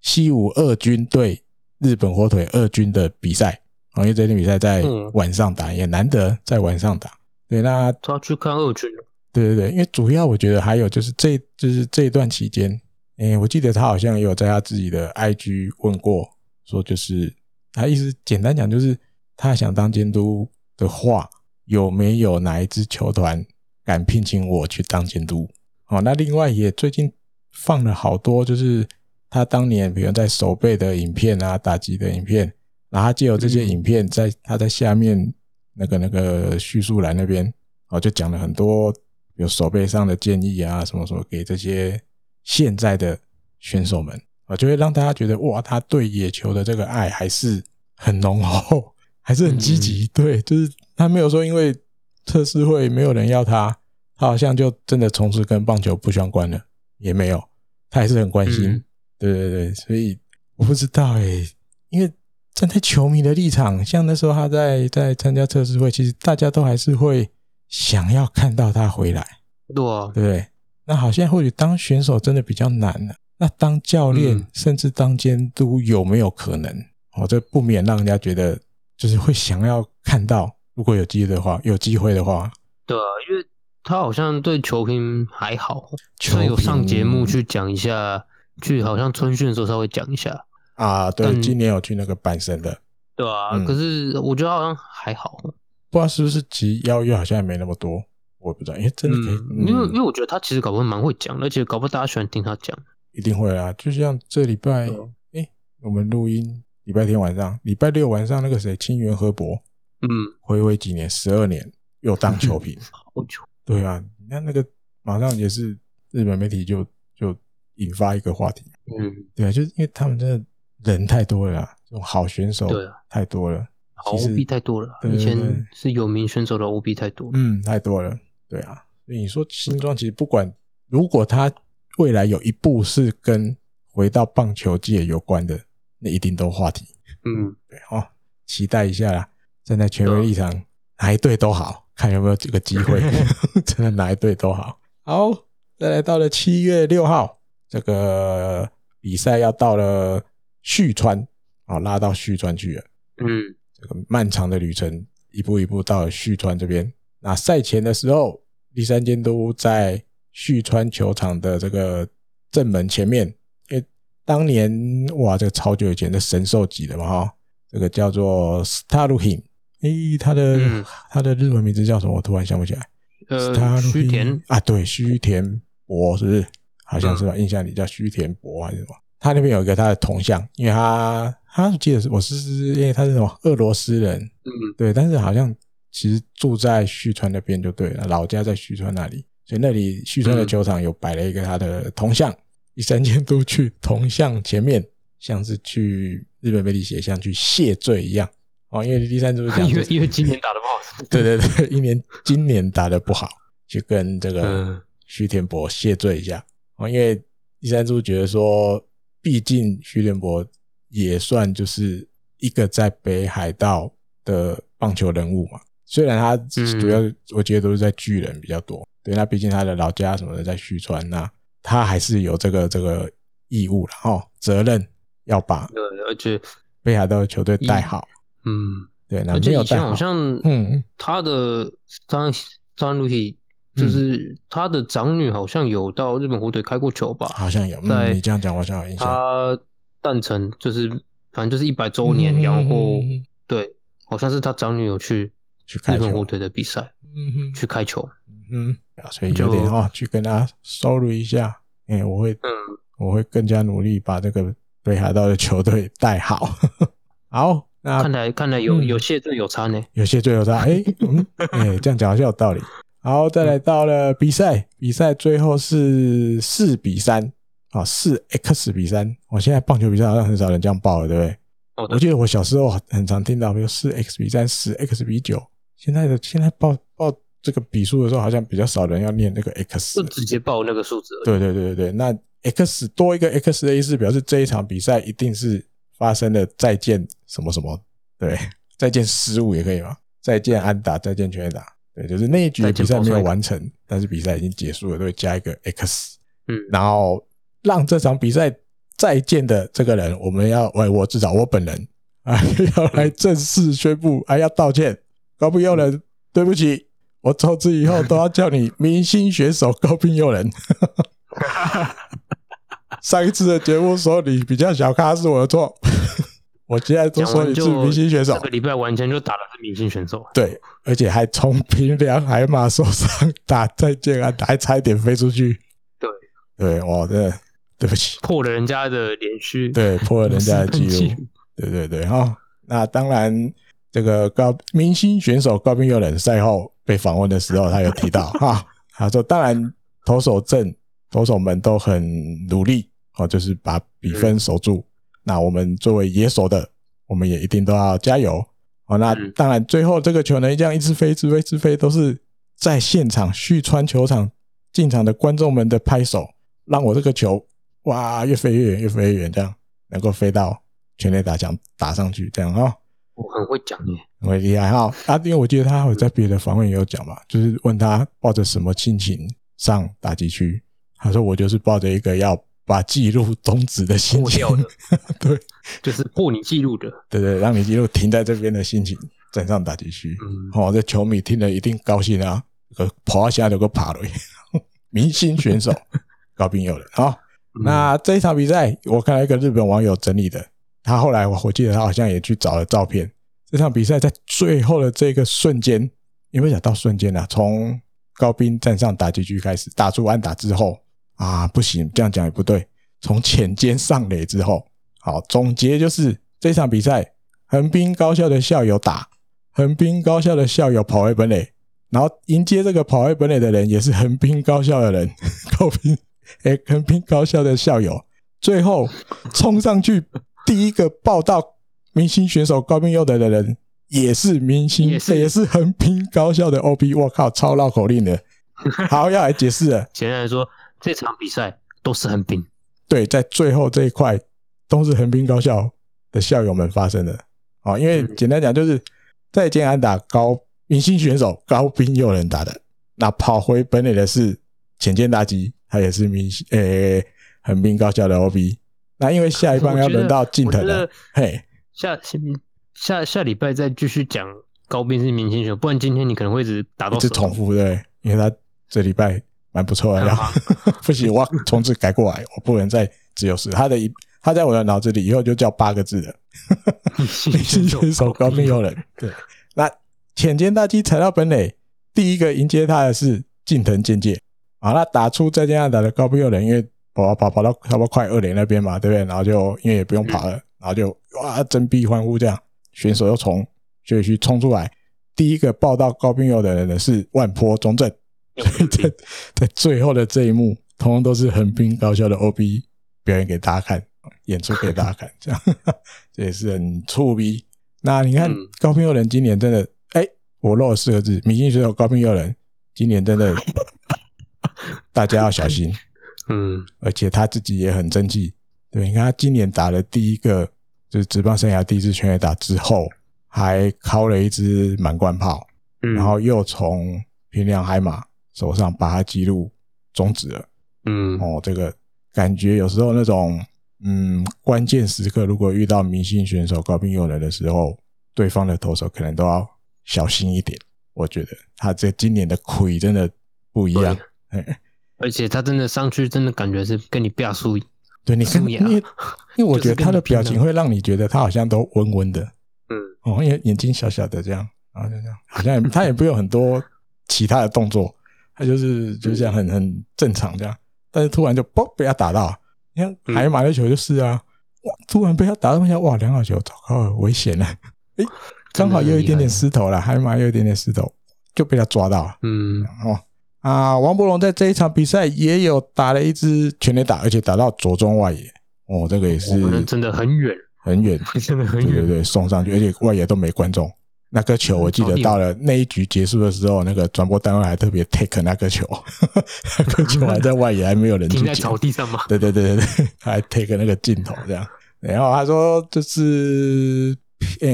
Speaker 2: 西武二军对日本火腿二军的比赛，因为这天比赛在晚上打，也难得在晚上打。对，那
Speaker 3: 他去看二军了。
Speaker 2: 对对对，因为主要我觉得还有就是这就是这一段期间，诶，我记得他好像也有在他自己的 IG 问过，说就是他意思简单讲就是他想当监督的话，有没有哪一支球团敢聘请我去当监督？哦，那另外也最近。放了好多，就是他当年，比如在守备的影片啊，打击的影片，然后他借由这些影片，在他在下面那个那个叙述栏那边，哦，就讲了很多，比有手背上的建议啊，什么什么给这些现在的选手们啊，就会让大家觉得哇，他对野球的这个爱还是很浓厚，还是很积极。嗯、对，就是他没有说因为测试会没有人要他，他好像就真的从此跟棒球不相关了，也没有，他还是很关心。嗯、对对对，所以我不知道哎、欸，因为。站在球迷的立场，像那时候他在在参加测试会，其实大家都还是会想要看到他回来，
Speaker 3: 对啊，
Speaker 2: 对不对？那好像或许当选手真的比较难了，那当教练、嗯、甚至当监督有没有可能？哦，这不免让人家觉得就是会想要看到，如果有机会的话，有机会的话，
Speaker 3: 对啊，因为他好像对球评还好，
Speaker 2: 球评。
Speaker 3: 有上节目去讲一下，去好像春训的时候稍微讲一下。
Speaker 2: 啊，对，今年有去那个阪神的，
Speaker 3: 对啊，嗯、可是我觉得好像还好，
Speaker 2: 不知道是不是其邀约好像也没那么多，我也不知道，因为真的可以，
Speaker 3: 嗯、因为因为我觉得他其实搞不好蛮会讲，而且搞不好大家喜欢听他讲，
Speaker 2: 一定会啊，就像这礼拜，哎、我们录音礼拜天晚上，礼拜六晚上那个谁，清源河伯，嗯，回味几年，十二年又当球评，
Speaker 3: 好久，
Speaker 2: 对啊，你看那个马上也是日本媒体就就引发一个话题，嗯，对啊，就是因为他们真的。人太多了，这种好选手太多了，
Speaker 3: 好 OB 太多了。以前是有名选手的 OB 太多，
Speaker 2: 嗯，太多了。对啊，所以你说新庄其实不管，如果他未来有一步是跟回到棒球界有关的，那一定都话题。嗯，对哦，期待一下啦。站在权威立场，哪一队都好，看有没有这个机会，真的哪一队都好。好，再来到了七月六号，这个比赛要到了。旭川啊，拉到旭川去了。嗯，这个漫长的旅程，一步一步到了旭川这边。那赛前的时候，第三监督在旭川球场的这个正门前面，因为当年哇，这个超久以前的神兽级的嘛哈，这个叫做 Staruhin，诶，他的、嗯、他的日文名字叫什么？我突然想不起来。
Speaker 3: 呃，须田
Speaker 2: 啊，对，须田博是不是？好像是吧？嗯、印象里叫须田博还是什么？他那边有一个他的铜像，因为他他记得是我是因为他是什么俄罗斯人，嗯，对，但是好像其实住在旭川那边就对了，老家在旭川那里，所以那里旭川的球场有摆了一个他的铜像，一三天都去铜像前面，像是去日本媒体写像去谢罪一样哦，因为第三组是讲，
Speaker 3: 因为因为今年打得不好，
Speaker 2: 对 对对，一年今年打得不好，去跟这个徐天博谢罪一下。哦，因为第三组觉得说。毕竟徐天博也算就是一个在北海道的棒球人物嘛，虽然他主要我觉得都是在巨人比较多，对，那毕竟他的老家什么的在旭川，那他还是有这个这个义务了哦，责任要把对，
Speaker 3: 而且
Speaker 2: 北海道的球队带好，
Speaker 3: 嗯，
Speaker 2: 对，那没有带好，
Speaker 3: 好像嗯，他的张张路希。就是他的长女好像有到日本火腿开过球吧？
Speaker 2: 好像有。嗯，你这样讲，我好像有印象。
Speaker 3: 他诞辰就是，反正就是一百周年，然后对，好像是他长女有去去日本火腿的比赛，嗯哼，去开球，
Speaker 2: 嗯，所以有点哦，去跟他 sorry 一下，哎，我会，嗯，我会更加努力把这个北海道的球队带好。好，那
Speaker 3: 看来看来有有谢罪有差呢，
Speaker 2: 有谢罪有差，哎，嗯，哎，这样讲好像有道理。好，再来到了比赛，比赛最后是四比三啊，四 X 比三。我现在棒球比赛好像很少人这样报了，对不对？我记得我小时候很常听到，比如四 X 比三、十 X 比九。现在的现在报报这个比数的时候，好像比较少人要念那个 X，
Speaker 3: 就直接报那个数字。
Speaker 2: 对对对对对，那 X 多一个 X 的意思，表示这一场比赛一定是发生了再见什么什么，对，再见失误也可以吗？再见安打，再见全垒打。对，就是那一局比赛没有完成，但是比赛已经结束了，都会加一个 X，嗯，然后让这场比赛再见的这个人，我们要，我我至少我本人 啊，要来正式宣布，还 要道歉，高滨祐人，对不起，我从此以后都要叫你明星选手高滨祐人。上一次的节目说你比较小咖是我的错。我现在都说你是明星选手，
Speaker 3: 这个礼拜完全就打的是明星选手，
Speaker 2: 对，而且还从平凉海马受伤打再见啊，还差一点飞出去，
Speaker 3: 对。
Speaker 2: 对，我的对不起，
Speaker 3: 破了人家的连续，
Speaker 2: 对，破了人家的记录，对对对哈。那当然，这个高明星选手高滨祐人赛后被访问的时候，他有提到哈，他说，当然投手阵、投手们都很努力哦，就是把比分守住。嗯、那我们作为野手的，我们也一定都要加油哦。那当然，最后这个球呢，这样一直飞、一直飞、一直飞，都是在现场旭川球场进场的观众们的拍手，让我这个球哇越飞越远，越飞越远，这样能够飞到全垒打墙打上去，这样啊。哦
Speaker 3: 我很会讲耶，
Speaker 2: 很厉害哈！啊，因为我记得他有在别的访问也有讲嘛，就是问他抱着什么心情上打击区，他说我就是抱着一个要把记录终止的心情，
Speaker 3: 破掉的，
Speaker 2: 对，
Speaker 3: 就是破你记录的，
Speaker 2: 对对，让你记录停在这边的心情站上打击区。嗯，哦，这球迷听了一定高兴啊，个跑一下有个爬了，明星选手 高滨祐人啊。那这一场比赛，我看到一个日本网友整理的。他后来，我我记得他好像也去找了照片。这场比赛在最后的这个瞬间，有没有想到瞬间啊？从高滨站上打击区开始，打出安打之后啊，不行，这样讲也不对。从浅间上垒之后，好，总结就是这场比赛，横滨高校的校友打，横滨高校的校友跑回本垒，然后迎接这个跑回本垒的人也是横滨高校的人，高滨哎，横滨高校的校友，最后冲上去。第一个报道明星选手高滨佑德的人也是明星，也是也是横滨高校的 OB。我靠，超绕口令的。好，要来解释了。
Speaker 3: 简单来说，这场比赛都是横滨。
Speaker 2: 对，在最后这一块都是横滨高校的校友们发生的。哦，因为简单讲就是再见安打高明星选手高滨祐人打的，那跑回本垒的是浅见大吉，他也是明星，诶，横滨高校的 OB。那因为下一棒要轮到近藤了，嘿，
Speaker 3: 下下下礼拜再继续讲高滨是明星选手，不然今天你可能会一直打到一直
Speaker 2: 重复，对，因为他这礼拜蛮不错的，然后 不行，我从此改过来，我不能再只有是他的一，他在我的脑子里以后就叫八个字的明星选手高滨祐人。对，那浅间大基踩到本垒，第一个迎接他的是近藤健介，好，那打出再见安打的高滨祐人，因为。跑跑跑到差不多快二垒那边嘛，对不对？然后就因为也不用跑了，然后就哇，振臂欢呼这样。选手又从休息区冲出来，第一个报到高滨祐人的人呢是万坡中正。在在最后的这一幕，通通都是横滨高校的 OB 表演给大家看，演出给大家看，这样 这也是很粗逼。那你看高滨佑人今年真的，哎，我漏了四个字，明星选手高滨佑人今年真的，大家要小心。
Speaker 3: 嗯，
Speaker 2: 而且他自己也很争气，对，你看他今年打了第一个就是职棒生涯第一次全垒打之后，还敲了一支满贯炮，嗯，然后又从平良海马手上把它记录终止了，
Speaker 3: 嗯，
Speaker 2: 哦，这个感觉有时候那种嗯关键时刻，如果遇到明星选手高兵用人的时候，对方的投手可能都要小心一点。我觉得他这今年的亏真的不一样，
Speaker 3: 而且他真的上去，真的感觉是跟你变输。
Speaker 2: 对，你看，因 为因为我觉得他的表情会让你觉得他好像都温温的，
Speaker 3: 嗯，
Speaker 2: 哦，因为眼睛小小的这样，然后就这样，好像他也不用很多其他的动作，他就是就这样很很正常这样。但是突然就嘣被他打到，你看海马的球就是啊，哇，突然被他打到一下，哇，两好球，糟糕，危险了，诶，刚好有一点点失头了，海马有一点点失头，就被他抓到，
Speaker 3: 嗯，
Speaker 2: 哦。啊，王柏融在这一场比赛也有打了一支全垒打，而且打到左中外野。哦，这个也是
Speaker 3: 真的很远
Speaker 2: 很远，
Speaker 3: 真的很远，
Speaker 2: 对对对，送上去，而且外野都没观众。那个球我记得到了那一局结束的时候，那个转播单位还特别 take 那个球，那个球还在外野，还没有人。
Speaker 3: 停在草地上吗？
Speaker 2: 对对对对对，还 take 那个镜头这样。然后他说这是呃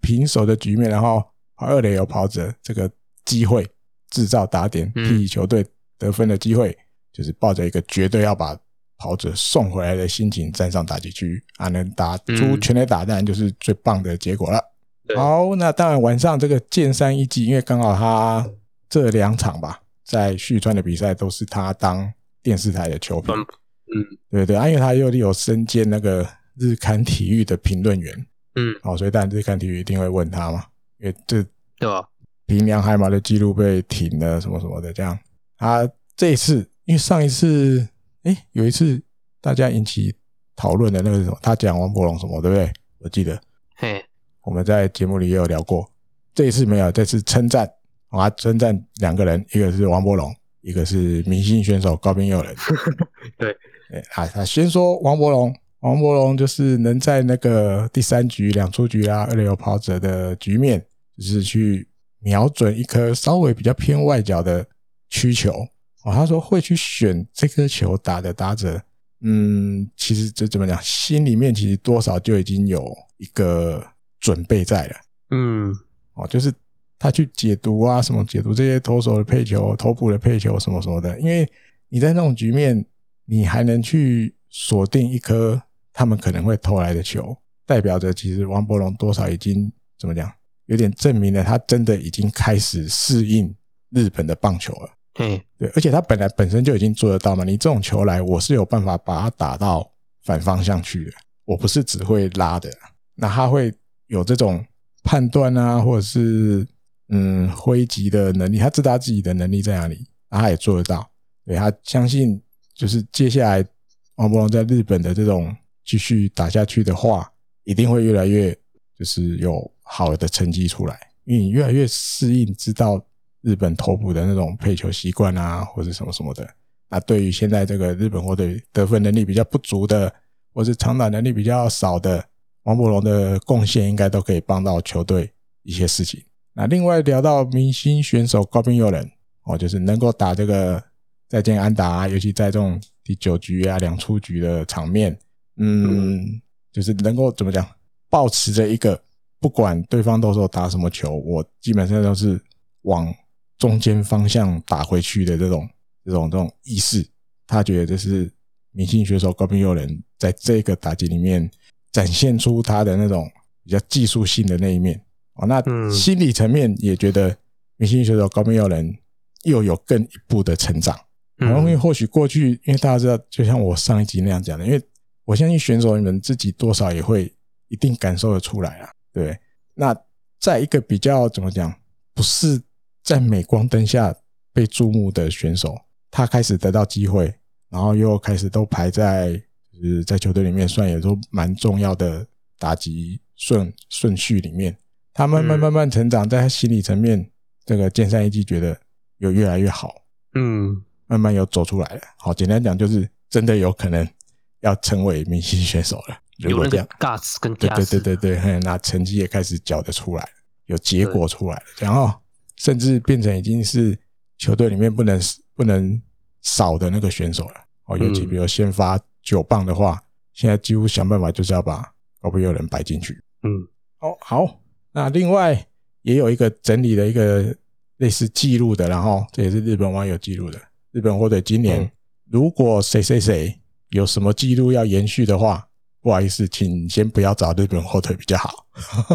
Speaker 2: 平手的局面，然后二垒有跑者这个机会。制造打点替球队得分的机会，嗯、就是抱着一个绝对要把跑者送回来的心情站上打击区啊，能打出全垒打，当然就是最棒的结果了。嗯、好，那当然晚上这个剑山一季，因为刚好他这两场吧，在旭川的比赛都是他当电视台的球评，
Speaker 3: 嗯，
Speaker 2: 对对啊，因为他又有身兼那个日刊体育的评论员，
Speaker 3: 嗯，
Speaker 2: 好，所以当然日刊体育一定会问他嘛，因为这
Speaker 3: 对吧？
Speaker 2: 平良海马的记录被停了，什么什么的，这样。他这一次，因为上一次，哎，有一次大家引起讨论的那个什么，他讲王柏龙什么，对不对？我记得，
Speaker 3: 嘿，
Speaker 2: 我们在节目里也有聊过。这一次没有，这次称赞啊，称赞两个人，一个是王柏龙，一一个是明星选手高滨佑人。
Speaker 3: 对，
Speaker 2: 哎，啊，他先说王柏龙，王柏龙就是能在那个第三局两出局啊，二垒有跑者的局面，就是去瞄准一颗稍微比较偏外角的曲球。哦，他说会去选这颗球打的打者，嗯，其实这怎么讲，心里面其实多少就已经有一个准备在了。
Speaker 3: 嗯，
Speaker 2: 哦，就是他去解读啊，什么解读这些投手的配球、投捕的配球什么什么的。因为你在那种局面，你还能去锁定一颗他们可能会投来的球，代表着其实王伯龙多少已经怎么讲，有点证明了他真的已经开始适应日本的棒球了。
Speaker 3: 嗯，
Speaker 2: 对，而且他本来本身就已经做得到嘛。你这种球来，我是有办法把它打到反方向去的，我不是只会拉的。那他会有这种。判断啊，或者是嗯挥击的能力，他知道自己的能力在哪里，他也做得到。对，他相信，就是接下来王博龙在日本的这种继续打下去的话，一定会越来越就是有好的成绩出来，因为你越来越适应，知道日本投捕的那种配球习惯啊，或者什么什么的。那对于现在这个日本或者得分能力比较不足的，或是长打能力比较少的。王柏融的贡献应该都可以帮到球队一些事情。那另外聊到明星选手高滨祐人哦，就是能够打这个再见安打，尤其在这种第九局啊两出局的场面，嗯，就是能够怎么讲，保持着一个不管对方到时候打什么球，我基本上都是往中间方向打回去的这种这种这种意识。他觉得这是明星选手高滨祐人在这个打击里面。展现出他的那种比较技术性的那一面哦，那心理层面也觉得明星选手高明耀人又有更一步的成长。然后因为或许过去，因为大家知道，就像我上一集那样讲的，因为我相信选手你们自己多少也会一定感受得出来啊，对。那在一个比较怎么讲，不是在镁光灯下被注目的选手，他开始得到机会，然后又开始都排在。就是在球队里面算也都蛮重要的打击顺顺序里面，他慢慢慢慢成长，在他心理层面，这个剑山一季觉得有越来越好，
Speaker 3: 嗯，
Speaker 2: 慢慢有走出来了。好，简单讲就是真的有可能要成为明星选手了。如果
Speaker 3: 这样，guts 跟
Speaker 2: 对对对对对，那成绩也开始缴得出来，有结果出来了，然后甚至变成已经是球队里面不能不能少的那个选手了。哦，尤其比如先发。九磅的话，现在几乎想办法就是要把高滨祐人摆进去。
Speaker 3: 嗯，
Speaker 2: 哦好，那另外也有一个整理的一个类似记录的，然后这也是日本网友记录的。日本火腿今年如果谁谁谁有什么记录要延续的话，不好意思，请先不要找日本火腿比较好。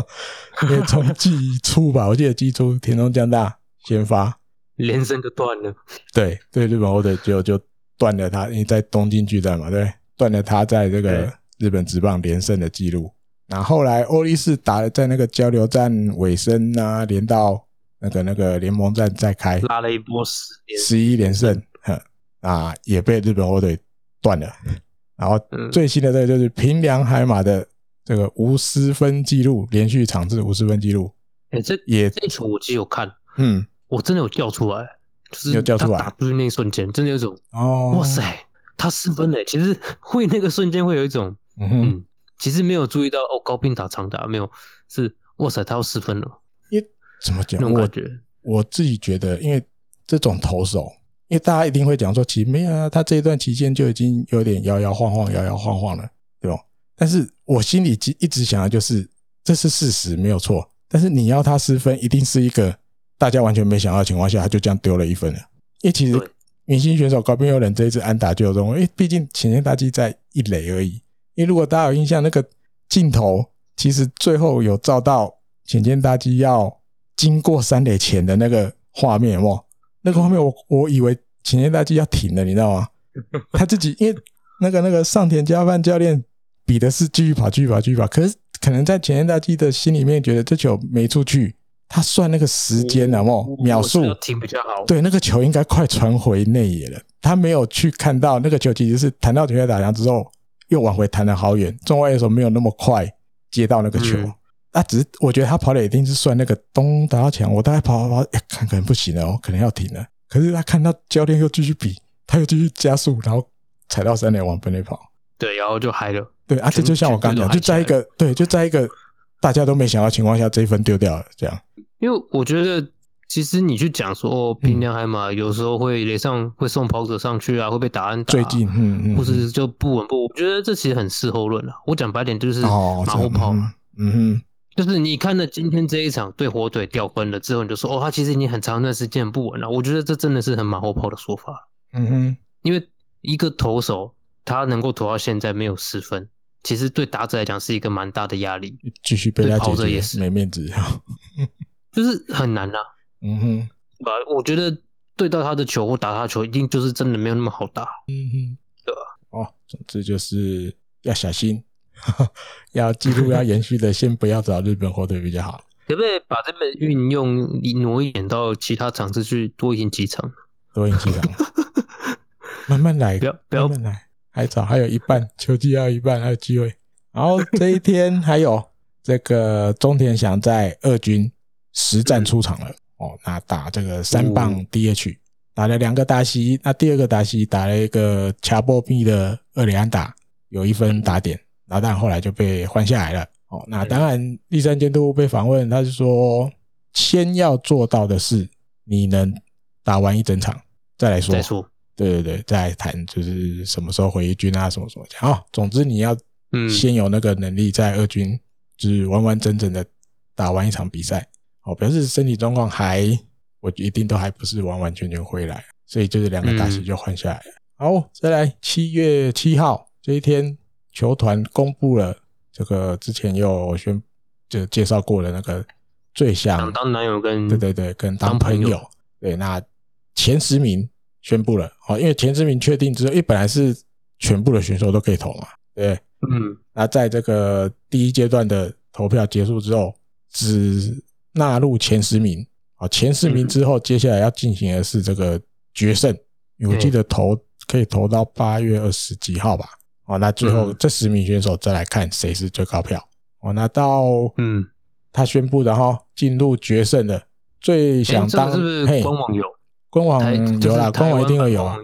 Speaker 2: 因为从季初吧，我记得季初田中将大先发，
Speaker 3: 连胜就断了。
Speaker 2: 对对，日本火腿就就断了他，因为在东京巨蛋嘛，对。断了他在这个日本职棒连胜的记录。那后来欧力士打了在那个交流战尾声啊，连到那个那个联盟战再开，
Speaker 3: 拉了一波十
Speaker 2: 十一连胜，啊，也被日本火腿断了。然后最新的这个就是平良海马的这个无失分记录，连续场次无失分记录。
Speaker 3: 哎，这也这球我其实有看，
Speaker 2: 嗯，
Speaker 3: 我真的有叫出来，就是
Speaker 2: 有叫出来，
Speaker 3: 打出去那一瞬间，真的有种
Speaker 2: 哦，
Speaker 3: 哇塞。他失分嘞，其实 会那个瞬间会有一种，
Speaker 2: 嗯哼，
Speaker 3: 嗯，其实没有注意到哦，高滨打长打没有，是哇塞，他要失分了。
Speaker 2: 因为怎么讲？我觉得我自己觉得，因为这种投手，因为大家一定会讲说，其实没有啊，他这一段期间就已经有点摇摇晃晃、摇摇晃晃了，对吧？但是我心里一直想的就是，这是事实，没有错。但是你要他失分，一定是一个大家完全没想到的情况下，他就这样丢了一分了。因为其实。明星选手高滨祐人这一次安打就有这种，因为毕竟浅间大基在一垒而已。因为如果大家有印象，那个镜头其实最后有照到浅见大基要经过三垒前的那个画面，哇，那个画面我我以为浅见大基要停了，你知道吗？他自己因为那个那个上田佳范教练比的是继续跑，继续跑，继续跑，可是可能在浅见大基的心里面觉得这球没出去。他算那个时间了，哦，秒数
Speaker 3: 停比较好。
Speaker 2: 对，那个球应该快传回内野了。他没有去看到那个球，其实是弹到全垒打墙之后，又往回弹了好远。中外野手没有那么快接到那个球。嗯、啊，只是我觉得他跑的一定是算那个咚打到墙，我大概跑跑跑，哎，看可能不行了哦，可能要停了。可是他看到教练又继续比，他又继续加速，然后踩到三垒往本垒跑。
Speaker 3: 对，然后就嗨了。
Speaker 2: 对而且就像我刚讲，就在一个对，就在一个大家都没想到情况下，这一分丢掉了，这样。
Speaker 3: 因为我觉得，其实你去讲说，哦，平良海马有时候会垒上会送跑者上去啊，会被打安打。
Speaker 2: 最近，嗯嗯，
Speaker 3: 或是就不稳不，我觉得这其实很事后论了。我讲白点就是马后炮。
Speaker 2: 嗯哼，
Speaker 3: 就是你看了今天这一场对火腿掉分了之后，你就说，哦，他其实已经很长一段时间不稳了。我觉得这真的是很马后炮的说法。
Speaker 2: 嗯哼，
Speaker 3: 因为一个投手他能够投到现在没有失分。其实对打者来讲是一个蛮大的压力，
Speaker 2: 继续被他
Speaker 3: 跑者也是
Speaker 2: 没面子，
Speaker 3: 就是很难呐、啊。
Speaker 2: 嗯哼，
Speaker 3: 吧？我觉得对到他的球或打他的球，一定就是真的没有那么好打。
Speaker 2: 嗯哼，
Speaker 3: 对吧？
Speaker 2: 哦，总之就是要小心，要记录要延续的，先不要找日本火腿比较好。
Speaker 3: 可不可以把这个运用挪一点到其他场次去多赢几场？
Speaker 2: 多赢几场，慢慢来，
Speaker 3: 不要不要
Speaker 2: 慢慢来。还早，还有一半，球季还有一半，还有机会。然后这一天还有这个中田翔在二军实战出场了哦，那打这个三棒 DH，打了两个达西，那第二个达西打了一个掐波比的二垒安打，有一分打点，然后但后来就被换下来了哦。那当然，第三监督被访问，他是说，先要做到的是，你能打完一整场再来说。
Speaker 3: 再说。
Speaker 2: 对对对，再谈就是什么时候回一军啊，什么什么讲哦。总之你要先有那个能力在二军，就是完完整整的打完一场比赛哦。表示身体状况还，我一定都还不是完完全全回来，所以就是两个打席就换下来了。好，再来七月七号这一天，球团公布了这个之前有宣就介绍过的那个最想
Speaker 3: 当男友跟
Speaker 2: 对对对跟当朋友对那前十名。宣布了哦，因为前十名确定之后，因为本来是全部的选手都可以投嘛，对，
Speaker 3: 嗯，
Speaker 2: 那在这个第一阶段的投票结束之后，只纳入前十名，啊，前十名之后，接下来要进行的是这个决胜，我记得投可以投到八月二十几号吧，哦，那最后这十名选手再来看谁是最高票，哦，那到嗯，他宣布然后，进入决胜的最想当
Speaker 3: 是不是官网有？
Speaker 2: 官网有啦，官网一定会有啊。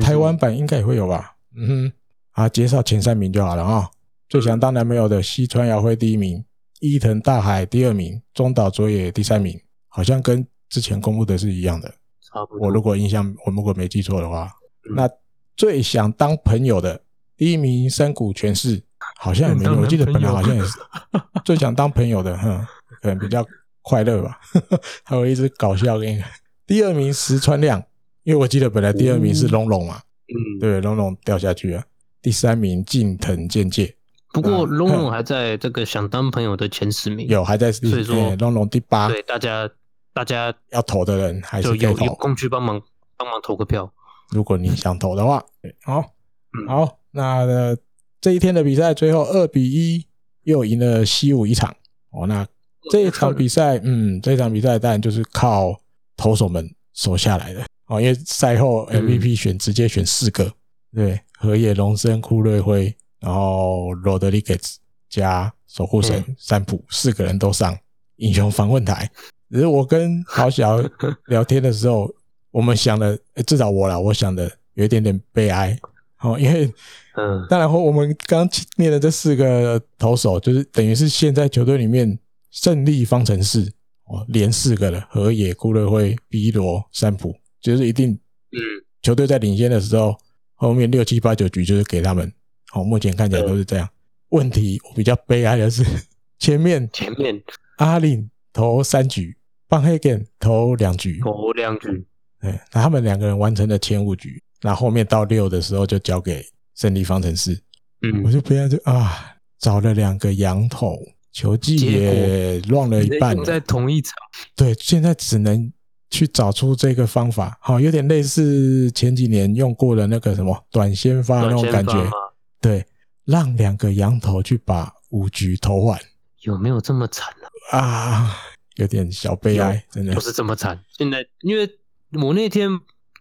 Speaker 2: 台湾版应该也会有吧。嗯哼，啊，介绍前三名就好了啊。最想当男朋友的西川遥辉第一名，伊藤大海第二名，中岛卓也第三名，好像跟之前公布的是一样的。
Speaker 3: 差不多。
Speaker 2: 我如果印象，我如果没记错的话，那最想当朋友的第一名山谷全是，好像也没有。我记得本来好像也是 最想当朋友的，哼，可能比较快乐吧。还有一直搞笑给你。第二名石川亮，因为我记得本来第二名是龙龙嘛，嗯，对，龙龙掉下去了。第三名近藤健介，
Speaker 3: 不过龙龙还在这个想当朋友的前十名，
Speaker 2: 有还在，所以说龙龙第八，
Speaker 3: 对大家大家
Speaker 2: 要投的人还是可以投，
Speaker 3: 有空去帮忙帮忙投个票，
Speaker 2: 如果你想投的话，好，好，那这一天的比赛最后二比一又赢了西武一场，哦，那这一场比赛，嗯，这场比赛当然就是靠。投手们守下来的。哦，因为赛后 MVP 选直接选四个，对，河野龙生、库瑞辉，然后罗德里格斯加守护神三浦四个人都上英雄访问台。只是我跟豪小聊天的时候，我们想的至少我啦，我想的有一点点悲哀哦，因为嗯，当然后我们刚念的这四个投手，就是等于是现在球队里面胜利方程式。哦，连四个了，河野、顾乐辉、B 罗、三浦，就是一定，嗯，球队在领先的时候，后面六七八九局就是给他们。哦，目前看起来都是这样。问题我比较悲哀的是，前面
Speaker 3: 前面
Speaker 2: 阿林投三局，邦黑根投两局，
Speaker 3: 投两局，
Speaker 2: 对，那他们两个人完成了前五局，那后面到六的时候就交给胜利方程式。嗯，我就不要就啊，找了两个羊头。球技也乱了一半了，
Speaker 3: 在同一场。
Speaker 2: 对，现在只能去找出这个方法，好，有点类似前几年用过的那个什么短先发那种感觉。对，让两个羊头去把五局投完，
Speaker 3: 有没有这么惨
Speaker 2: 啊？啊，有点小悲哀，真的
Speaker 3: 不是这么惨。现在，因为我那天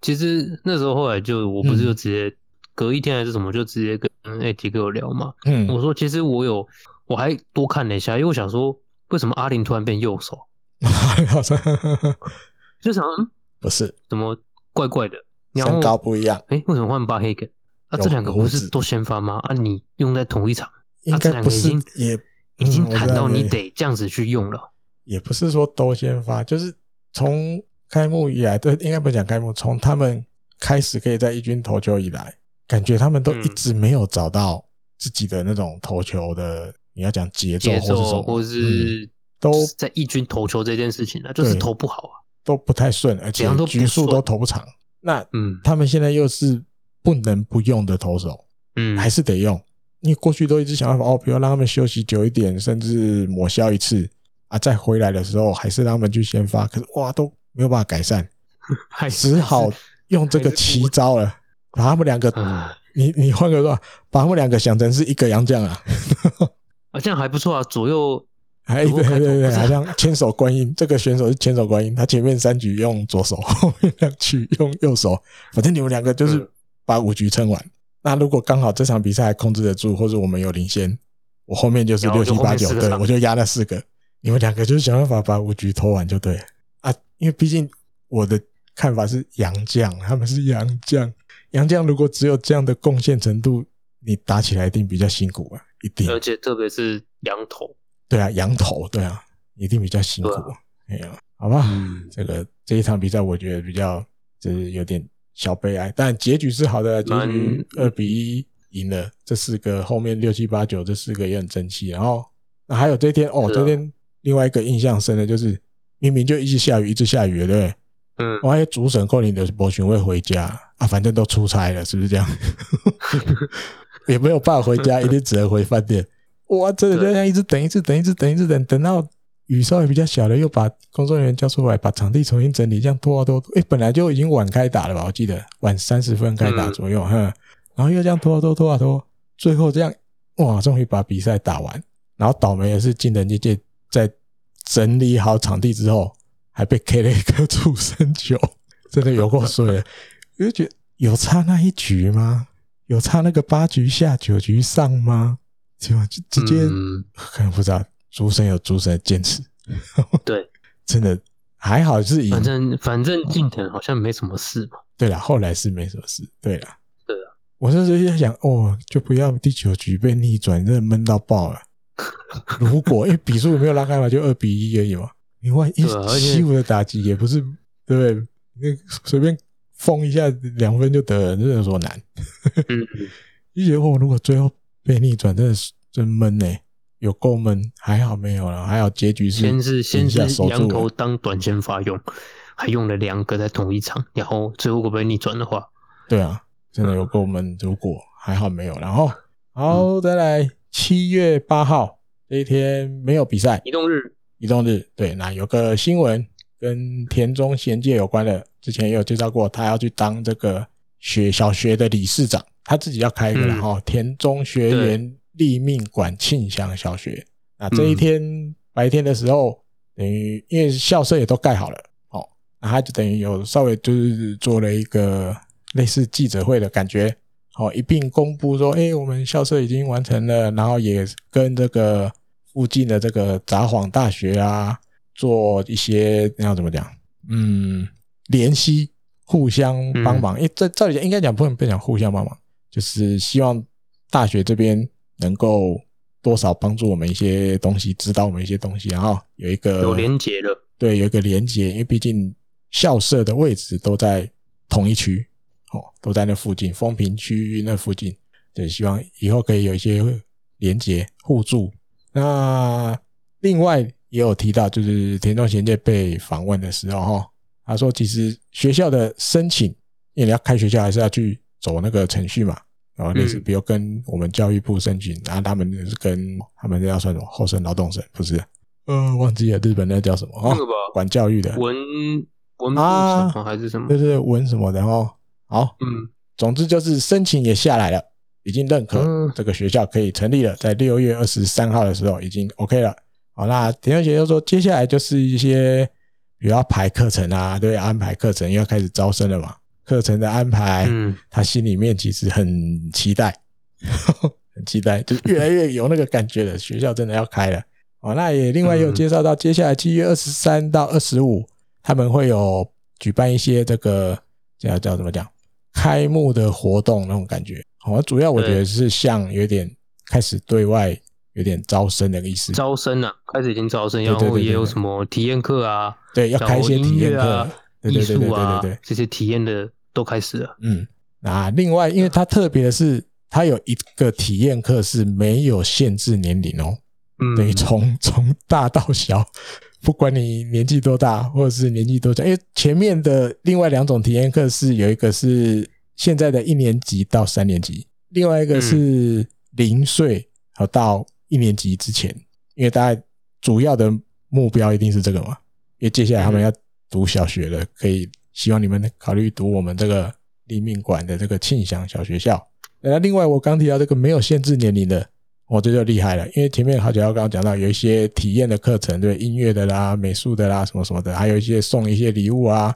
Speaker 3: 其实那时候后来就我不是就直接隔一天还是什么，就直接跟艾迪跟我聊嘛。嗯，我说其实我有。我还多看了一下，因为我想说，为什么阿林突然变右手？就想，嗯，
Speaker 2: 不是，
Speaker 3: 怎么怪怪的。
Speaker 2: 身高不一样，
Speaker 3: 哎，为什么换八黑根？啊，这两个不是都先发吗？啊，你用在同一场，
Speaker 2: 应该不是，也
Speaker 3: 已经谈到你得这样子去用了。
Speaker 2: 也不是说都先发，就是从开幕以来，对，应该不讲开幕，从他们开始可以在一军投球以来，感觉他们都一直没有找到自己的那种投球的，你要讲节奏或是什么，
Speaker 3: 或是都在一军投球这件事情呢，就是投不好啊，
Speaker 2: 都不太顺，而且局数都投不长。那
Speaker 3: 嗯，
Speaker 2: 他们现在又是不能不用的投手，
Speaker 3: 嗯，
Speaker 2: 还是得用。你过去都一直想办法哦，比如让他们休息久一点，甚至抹消一次啊，再回来的时候还是让他们去先发。可是哇，都没有办法改善，还只好用这个奇招了，把他们两个，你你换个说，把他们两个想成是一个洋将啊，
Speaker 3: 啊，这样还不错啊，左右。
Speaker 2: 哎，对对对，好像千手观音，这个选手是千手观音，他前面三局用左手，后面两局用右手，反正你们两个就是把五局撑完。嗯、那如果刚好这场比赛还控制得住，或者我们有领先，我后面就是六七八九，对，我就压那四个，你们两个就是想办法把五局投完就对了啊。因为毕竟我的看法是洋将，他们是洋将，洋将如果只有这样的贡献程度，你打起来一定比较辛苦啊，一定，
Speaker 3: 而且特别是羊头。
Speaker 2: 对啊，羊头对啊，一定比较辛苦。没有、啊，好吧，嗯、这个这一场比赛我觉得比较就是有点小悲哀，但结局是好的，结局二比一赢了。这四个后面六七八九这四个也很争气。然后那还有这天哦，这天另外一个印象深的就是明明就一直下雨，一直下雨，对不对？
Speaker 3: 嗯，
Speaker 2: 我还主审扣你的博询会回家啊，反正都出差了，是不是这样？也没有办法回家，一定只能回饭店。哇，真的就这样一直等，一直等，一直等，一直等，等到雨稍微比较小的，又把工作人员叫出来，把场地重新整理，这样拖啊拖，拖。哎，本来就已经晚开打了吧？我记得晚三十分开打左右，哈、嗯。然后又这样拖啊拖，拖啊拖，最后这样，哇，终于把比赛打完。然后倒霉的是，近藤健介在整理好场地之后，还被 K 了一个触身球，真的有够衰的。我就觉得有差那一局吗？有差那个八局下九局上吗？就直接可能不知道，主审有主审的坚持。
Speaker 3: 对，
Speaker 2: 真的还好是赢。
Speaker 3: 反正反正近藤好像没什么事嘛。
Speaker 2: 对了，后来是没什么事。对了，
Speaker 3: 对啊，
Speaker 2: 我那时候在想，哦，就不要第九局被逆转，真的闷到爆了。如果因为比数没有拉开嘛，就二比一而已嘛。你万一西武的打击也不是，对不对？那随便封一下两分就得了，真的说难。
Speaker 3: 嗯，
Speaker 2: 一觉哦，如果最后。被逆转真的是真闷呢，有够闷，还好没有了，还好结局是
Speaker 3: 先是先是羊头当短线发用，还用了两个在同一场，然后最后如果被逆转的话，
Speaker 2: 对啊，真的有够闷。如果还好没有，然后好再来七月八号这一天没有比赛，
Speaker 3: 移动日，
Speaker 2: 移动日，对，那有个新闻跟田中贤介有关的，之前也有介绍过，他要去当这个学小学的理事长。他自己要开一个，然后田中学园立命馆庆祥小学。那这一天白天的时候，等于因为校舍也都盖好了，哦，那他就等于有稍微就是做了一个类似记者会的感觉，哦，一并公布说，哎，我们校舍已经完成了，然后也跟这个附近的这个札幌大学啊做一些要怎么讲，嗯，联系，互相帮忙。因为这照理讲应该讲不能不讲互相帮忙。就是希望大学这边能够多少帮助我们一些东西，指导我们一些东西，然后有一个
Speaker 3: 有连接的，
Speaker 2: 对，有一个连接，因为毕竟校舍的位置都在同一区，哦，都在那附近，风平区域那附近，对，希望以后可以有一些连接互助。那另外也有提到，就是田中贤介被访问的时候，哈，他说其实学校的申请，因为你要开学校还是要去。走那个程序嘛，然后类似，比如跟我们教育部申请，然后他们是跟他们那要算什么厚生劳动省，不是？呃，忘记了，日本那叫什么？
Speaker 3: 那个吧，
Speaker 2: 管教育的
Speaker 3: 文文啊，还是什么？
Speaker 2: 对对对，文什么的哦。好，
Speaker 3: 嗯，
Speaker 2: 总之就是申请也下来了，已经认可这个学校可以成立了，在六月二十三号的时候已经 OK 了。好，那田小姐就说，接下来就是一些比如要排课程啊，对，安排课程，又要开始招生了嘛。课程的安排，嗯，他心里面其实很期待，很期待，就越来越有那个感觉了。学校真的要开了哦。那也另外也有介绍到，接下来七月二十三到二十五，他们会有举办一些这个叫叫怎么讲？开幕的活动那种感觉。好，主要我觉得是像有点开始对外有点招生的意思。
Speaker 3: 招生啊，开始已经招生，然后也有什么体验课啊，
Speaker 2: 对，要开一些体验课、
Speaker 3: 艺术啊，对对对，这些体验的都开始了。
Speaker 2: 嗯，啊另外，因为它特别的是，它有一个体验课是没有限制年龄哦。嗯，对，从从大到小，不管你年纪多大，或者是年纪多小，因为前面的另外两种体验课是有一个是现在的一年级到三年级，另外一个是零岁和到一年级之前，因为大家主要的目标一定是这个嘛，因为接下来他们要读小学了，可以希望你们考虑读我们这个立命馆的这个庆祥小学校。那另外我刚提到这个没有限制年龄的。我这就厉害了，因为前面好几号刚刚讲到有一些体验的课程，对音乐的啦、美术的啦、什么什么的，还有一些送一些礼物啊，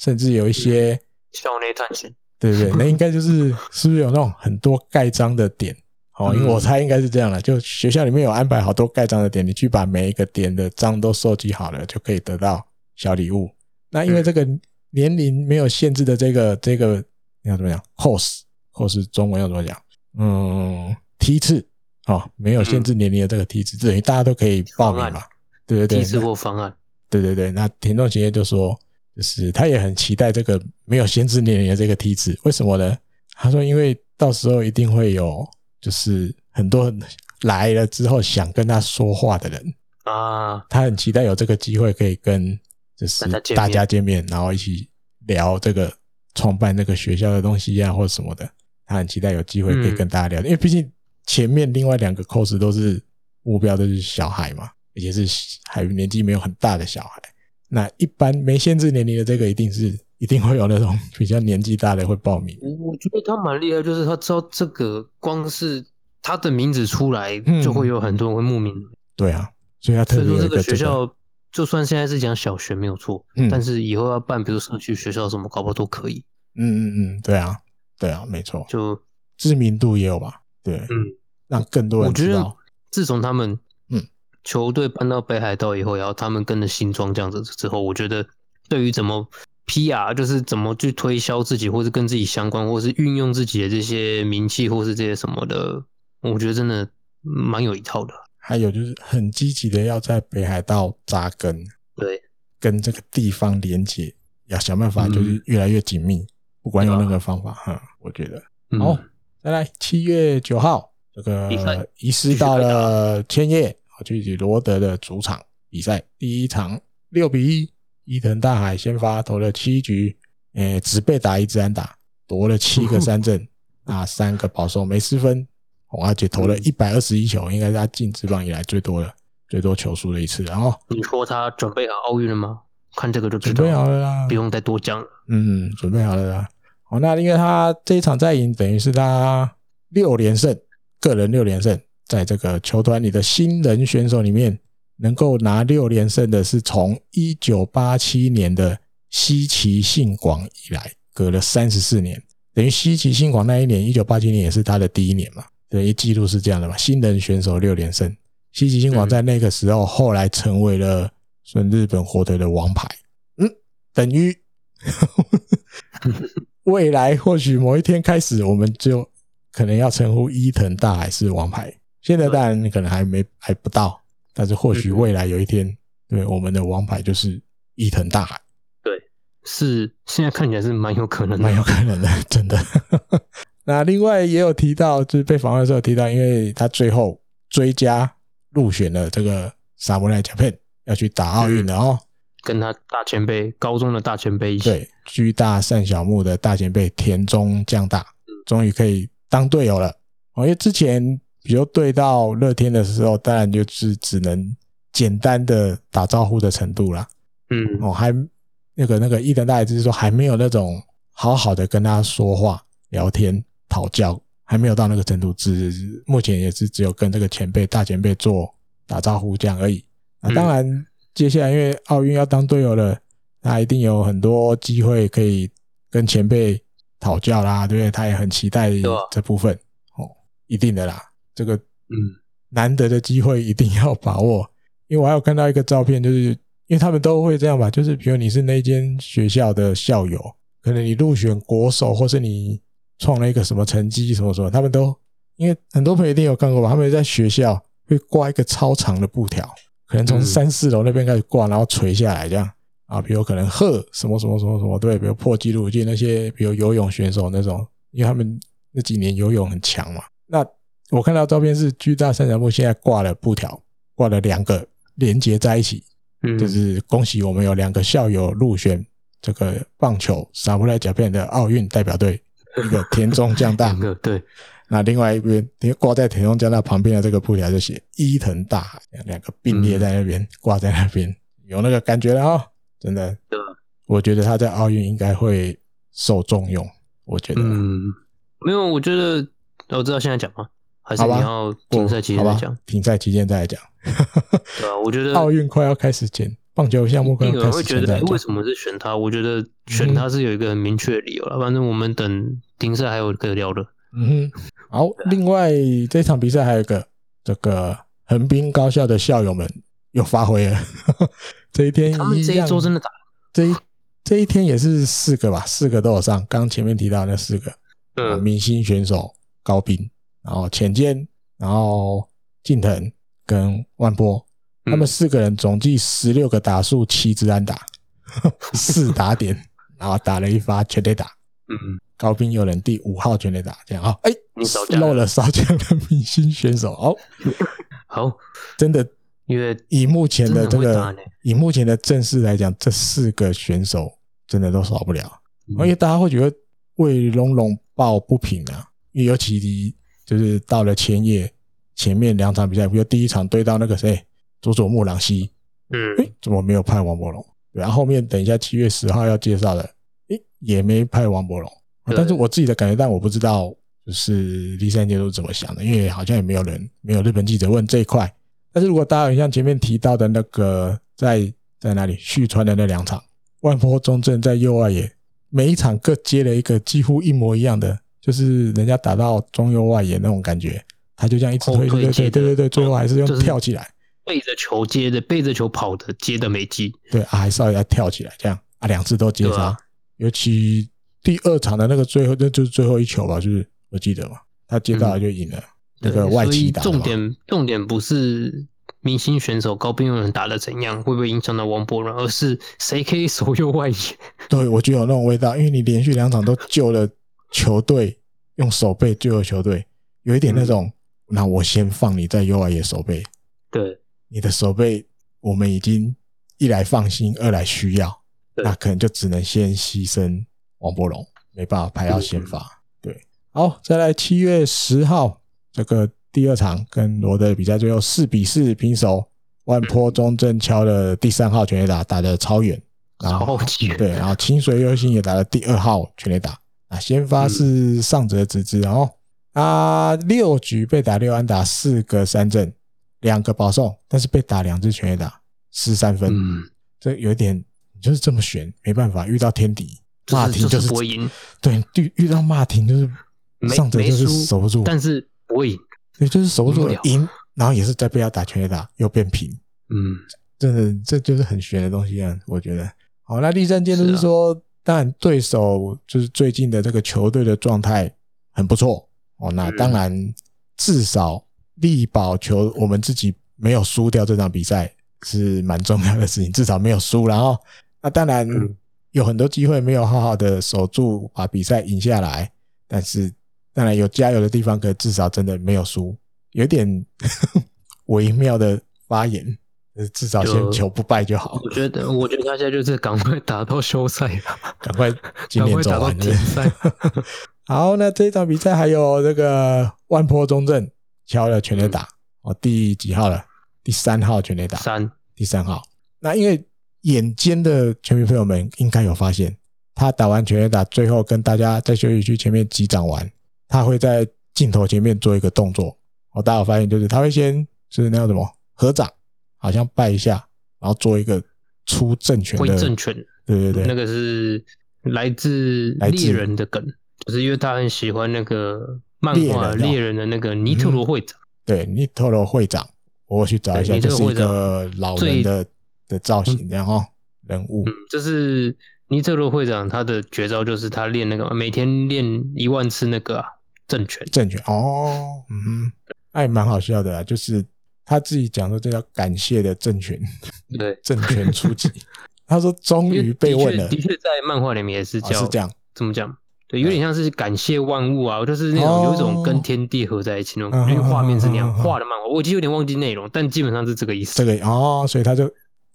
Speaker 2: 甚至有一些
Speaker 3: 校内探险，
Speaker 2: 对不对？那应该就是是不是有那种很多盖章的点？哦，因为我猜应该是这样的，就学校里面有安排好多盖章的点，你去把每一个点的章都收集好了，就可以得到小礼物。那因为这个年龄没有限制的这个这个要怎么讲？course course 中文要怎么讲？嗯，梯次。哦，没有限制年龄的这个梯次，等于大家都可以报名嘛？对对对，
Speaker 3: 梯次或方案。
Speaker 2: 对对对，那田中企业就说，就是他也很期待这个没有限制年龄的这个梯次。为什么呢？他说，因为到时候一定会有，就是很多来了之后想跟他说话的人啊，他很期待有这个机会可以跟就是大家见面，然后一起聊这个创办那个学校的东西啊，或者什么的。他很期待有机会可以跟大家聊，因为毕竟。前面另外两个 course 都是目标都是小孩嘛，而且是还年纪没有很大的小孩。那一般没限制年龄的这个，一定是一定会有那种比较年纪大的会报名。
Speaker 3: 我觉得他蛮厉害，就是他知道这个光是他的名字出来，就会有很多人会慕名。
Speaker 2: 嗯、对啊，所以他特别、这个学校，就算现在是讲小学没有错，嗯，但是以后要办，比如社区学校什么，搞不好都可以。嗯嗯嗯，对啊，对啊，没错，
Speaker 3: 就
Speaker 2: 知名度也有吧。对，
Speaker 3: 嗯，
Speaker 2: 让更多人知道。
Speaker 3: 我觉得自从他们嗯球队搬到北海道以后，然后他们跟着新庄这样子之后，我觉得对于怎么 PR，就是怎么去推销自己，或是跟自己相关，或是运用自己的这些名气，或是这些什么的，我觉得真的蛮有一套的。
Speaker 2: 还有就是很积极的要在北海道扎根，
Speaker 3: 对，
Speaker 2: 跟这个地方连接，要想办法就是越来越紧密，嗯、不管用任何方法哈、嗯，我觉得好。嗯再来，七月九号，这个移师到了千叶，啊，具体罗德的主场比赛，第一场六比一，伊藤大海先发投了七局，诶、欸，只被打一支安打，夺了七个三振，啊，三个保送，没失分，而且投了一百二十一球，应该是他进职棒以来最多的、最多球数的一次。然后
Speaker 3: 你说他准备好奥运了吗？看这个就知道，
Speaker 2: 准备好了啦，
Speaker 3: 不用再多讲了。
Speaker 2: 嗯，准备好了啦。哦，那因为他这一场再赢，等于是他六连胜，个人六连胜，在这个球团里的新人选手里面，能够拿六连胜的是从一九八七年的西崎信广以来，隔了三十四年，等于西崎信广那一年一九八七年也是他的第一年嘛，等于记录是这样的吧，新人选手六连胜，西极星王在那个时候后来成为了算日本火腿的王牌，嗯，等于。未来或许某一天开始，我们就可能要称呼伊藤大海是王牌。现在当然可能还没还不到，但是或许未来有一天，对我们的王牌就是伊藤大海。
Speaker 3: 对，是现在看起来是蛮有可能的，
Speaker 2: 蛮有可能的，真的。那另外也有提到，就是被访问的时候提到，因为他最后追加入选了这个萨姆莱加片要去打奥运的哦。
Speaker 3: 跟他大前辈，高中的大前辈一起，
Speaker 2: 对，居大善小木的大前辈田中将大，终于可以当队友了。哦，因为之前比如对到乐天的时候，当然就是只能简单的打招呼的程度啦。
Speaker 3: 嗯，
Speaker 2: 哦，还那个那个伊藤大海就是说还没有那种好好的跟他说话、聊天、讨教，还没有到那个程度。只目前也是只有跟这个前辈、大前辈做打招呼这样而已。那当然。嗯接下来，因为奥运要当队友了，那一定有很多机会可以跟前辈讨教啦，对不对？他也很期待这部分哦，一定的啦。这个嗯，难得的机会一定要把握。因为我还有看到一个照片，就是因为他们都会这样吧，就是比如你是那间学校的校友，可能你入选国手，或是你创了一个什么成绩什么什么，他们都因为很多朋友一定有看过吧？他们在学校会挂一个超长的布条，可能从三四楼那边开始挂，然后垂下来这样啊。比如可能贺什么什么什么什么，对，比如破纪录，就那些比如游泳选手那种，因为他们那几年游泳很强嘛。那我看到照片是巨大三角木现在挂了布条，挂了两个连接在一起，嗯，就是恭喜我们有两个校友入选。这个棒球撒布莱甲片的奥运代表队，一个田中将大，
Speaker 3: 对，
Speaker 2: 那另外一边挂在田中将大旁边的这个布条就写伊藤大海，两个并列在那边挂在那边，有那个感觉了啊、哦！真的，我觉得他在奥运应该会受重用。我觉得，
Speaker 3: 嗯，没有，我觉得我知道现在讲吗？还是你要停赛期间再讲？
Speaker 2: 停赛期间再来讲。
Speaker 3: 对啊，我觉得
Speaker 2: 奥运快要开始前。棒球项目可能
Speaker 3: 会觉得，哎，为什么是选他？我觉得选他是有一个很明确的理由了。反正我们等停赛还有可以聊的。
Speaker 2: 嗯哼，好。另外这场比赛还有一个这个横滨高校的校友们又发挥了。这一天一，他们这一周真的打。这一这一天也是四个吧，四个都有上。刚前面提到那四个，嗯，明星选手高滨，然后浅见，然后近藤跟万波。他们四个人总计十六个打数，七支安打，四打点，然后打了一发全垒打。嗯，高滨有人第五号全垒打，这样啊，哎，漏了少将的明星选手哦。
Speaker 3: 好，
Speaker 2: 真的，
Speaker 3: 因为
Speaker 2: 以目前的这个，以目前的阵势来讲，这四个选手真的都少不了。而且大家会觉得为龙龙抱不平啊，因为尤其就是到了前夜前面两场比赛，比如第一场对到那个谁。佐佐木朗希，嗯，诶，怎么没有派王博龙？然后后面等一下七月十号要介绍的，诶，也没派王柏融。但是我自己的感觉，但我不知道就是第三阶都怎么想的，因为好像也没有人，没有日本记者问这一块。但是如果大家有像前面提到的那个在在哪里旭川的那两场，万波中正在右外野，每一场各接了一个几乎一模一样的，就是人家打到中右外野那种感觉，他就这样一直推，对对对对对，最后还是用跳起来。
Speaker 3: 背着球接的，背着球跑的，接的没进。
Speaker 2: 对啊，还是要要跳起来，这样啊，两次都接杀。啊、尤其第二场的那个最后，那就是最后一球吧，就是我记得嘛，他接到了就赢了。嗯、那个外企打。
Speaker 3: 重点重点不是明星选手高滨祐人打的怎样，会不会影响到王博伦，而是谁可以守右外野。
Speaker 2: 对，我觉得有那种味道，因为你连续两场都救了球队，用手背救了球队，有一点那种，嗯、那我先放你在右外野守背。
Speaker 3: 对。
Speaker 2: 你的守背，我们已经一来放心，二来需要，那可能就只能先牺牲王柏龙，没办法排到先发。对，好，再来七月十号这个第二场跟罗德比赛，最后四比四平手，万坡中正敲了第三号全垒打，打得超远，然后对，然后清水优心也打了第二号全垒打，啊，先发是上泽直之，然后啊六局被打六安打四个三振。两个保送，但是被打两支全垒打，失三分，嗯，这有一点就是这么悬，没办法，遇到天敌骂停就是不会赢，对，遇遇到骂停就是上者就是守不住，
Speaker 3: 但是不会赢，
Speaker 2: 对，就是守不住赢，然后也是在被他打全垒打又变平，
Speaker 3: 嗯，
Speaker 2: 真的这就是很悬的东西啊，我觉得。好，那第三件就是说，啊、当然对手就是最近的这个球队的状态很不错哦，那当然至少。力保球，我们自己没有输掉这场比赛是蛮重要的事情，至少没有输。然后，那当然有很多机会没有好好的守住，把比赛赢下来。但是，当然有加油的地方，可至少真的没有输，有点 微妙的发言。至少先求不败就好。
Speaker 3: 我觉得，我觉得他现在就是赶快打到休赛，
Speaker 2: 赶快今年走完比赛。好，那这场比赛还有这个万坡中正。敲了全垒打哦，第几号了？第三号全垒打，
Speaker 3: 三，
Speaker 2: 第三号。那因为眼尖的球迷朋友们应该有发现，他打完全垒打，最后跟大家在休息区前面击掌完，他会在镜头前面做一个动作。哦，大家有发现就是他会先就是那叫什么合掌，好像拜一下，然后做一个出正拳的
Speaker 3: 正拳。
Speaker 2: 对对对，
Speaker 3: 那个是来自猎人的梗，就是因为他很喜欢那个。漫画猎人的那个尼特罗会长，
Speaker 2: 对，尼特罗会长，我去找一下，就是一个老人的的造型，然后人物，
Speaker 3: 嗯，就是尼特罗会长他的绝招就是他练那个每天练一万次那个、啊、正拳。
Speaker 2: 正拳哦，嗯哼，那也蛮好笑的啊，就是他自己讲说这叫感谢的正拳，
Speaker 3: 对，
Speaker 2: 正拳出击。他说终于被问了，
Speaker 3: 的确在漫画里面也是叫、
Speaker 2: 哦、是这样，
Speaker 3: 怎么讲？对，有点像是感谢万物啊，就是那种有一种跟天地合在一起那种，因为画面是那样画的漫画，我已经有点忘记内容，但基本上是这个意思。
Speaker 2: 这个哦，所以他就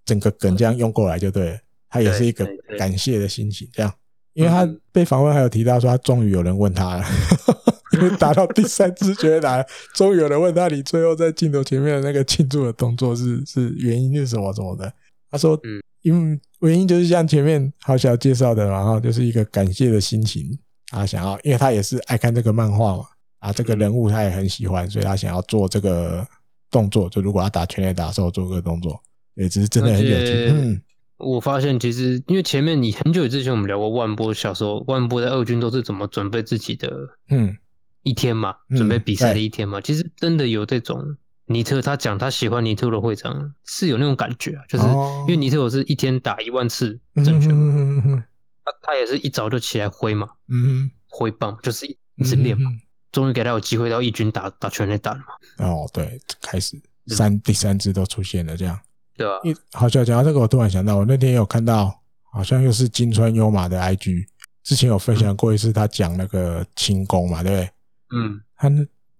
Speaker 2: 整个梗这样用过来就对了，他也是一个感谢的心情这样，因为他被访问还有提到说他终于有人问他了，因为打到第三次觉得打，终于有人问他，你最后在镜头前面的那个庆祝的动作是是原因是什么什么的？他说，嗯，因为原因就是像前面好小介绍的，然后就是一个感谢的心情，他想要，因为他也是爱看这个漫画嘛，啊，这个人物他也很喜欢，所以他想要做这个动作，就如果他打全垒打的时候做这个动作，也只是真的很有趣。嗯，
Speaker 3: 我发现其实因为前面你很久之前我们聊过万波小时候，万波在二军都是怎么准备自己的，嗯，一天嘛，准备比赛的一天嘛，其实真的有这种。尼特他讲他喜欢尼特的会长是有那种感觉啊，就是因为尼特我是一天打一万次正拳嘛，他他也是一早就起来挥嘛，嗯，挥棒就是一直练嘛，终于给他有机会到一军打打全垒打了嘛。
Speaker 2: 哦，对，开始三第三支都出现了这样，
Speaker 3: 对啊。
Speaker 2: 一好像讲到这个，我突然想到，我那天有看到，好像又是金川优马的 IG，之前有分享过一次，他讲那个轻功嘛，对不对？嗯，他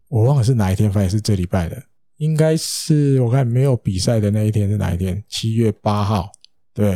Speaker 2: 我忘了是哪一天，反正是这礼拜的。应该是我看没有比赛的那一天是哪一天？七月八号，对，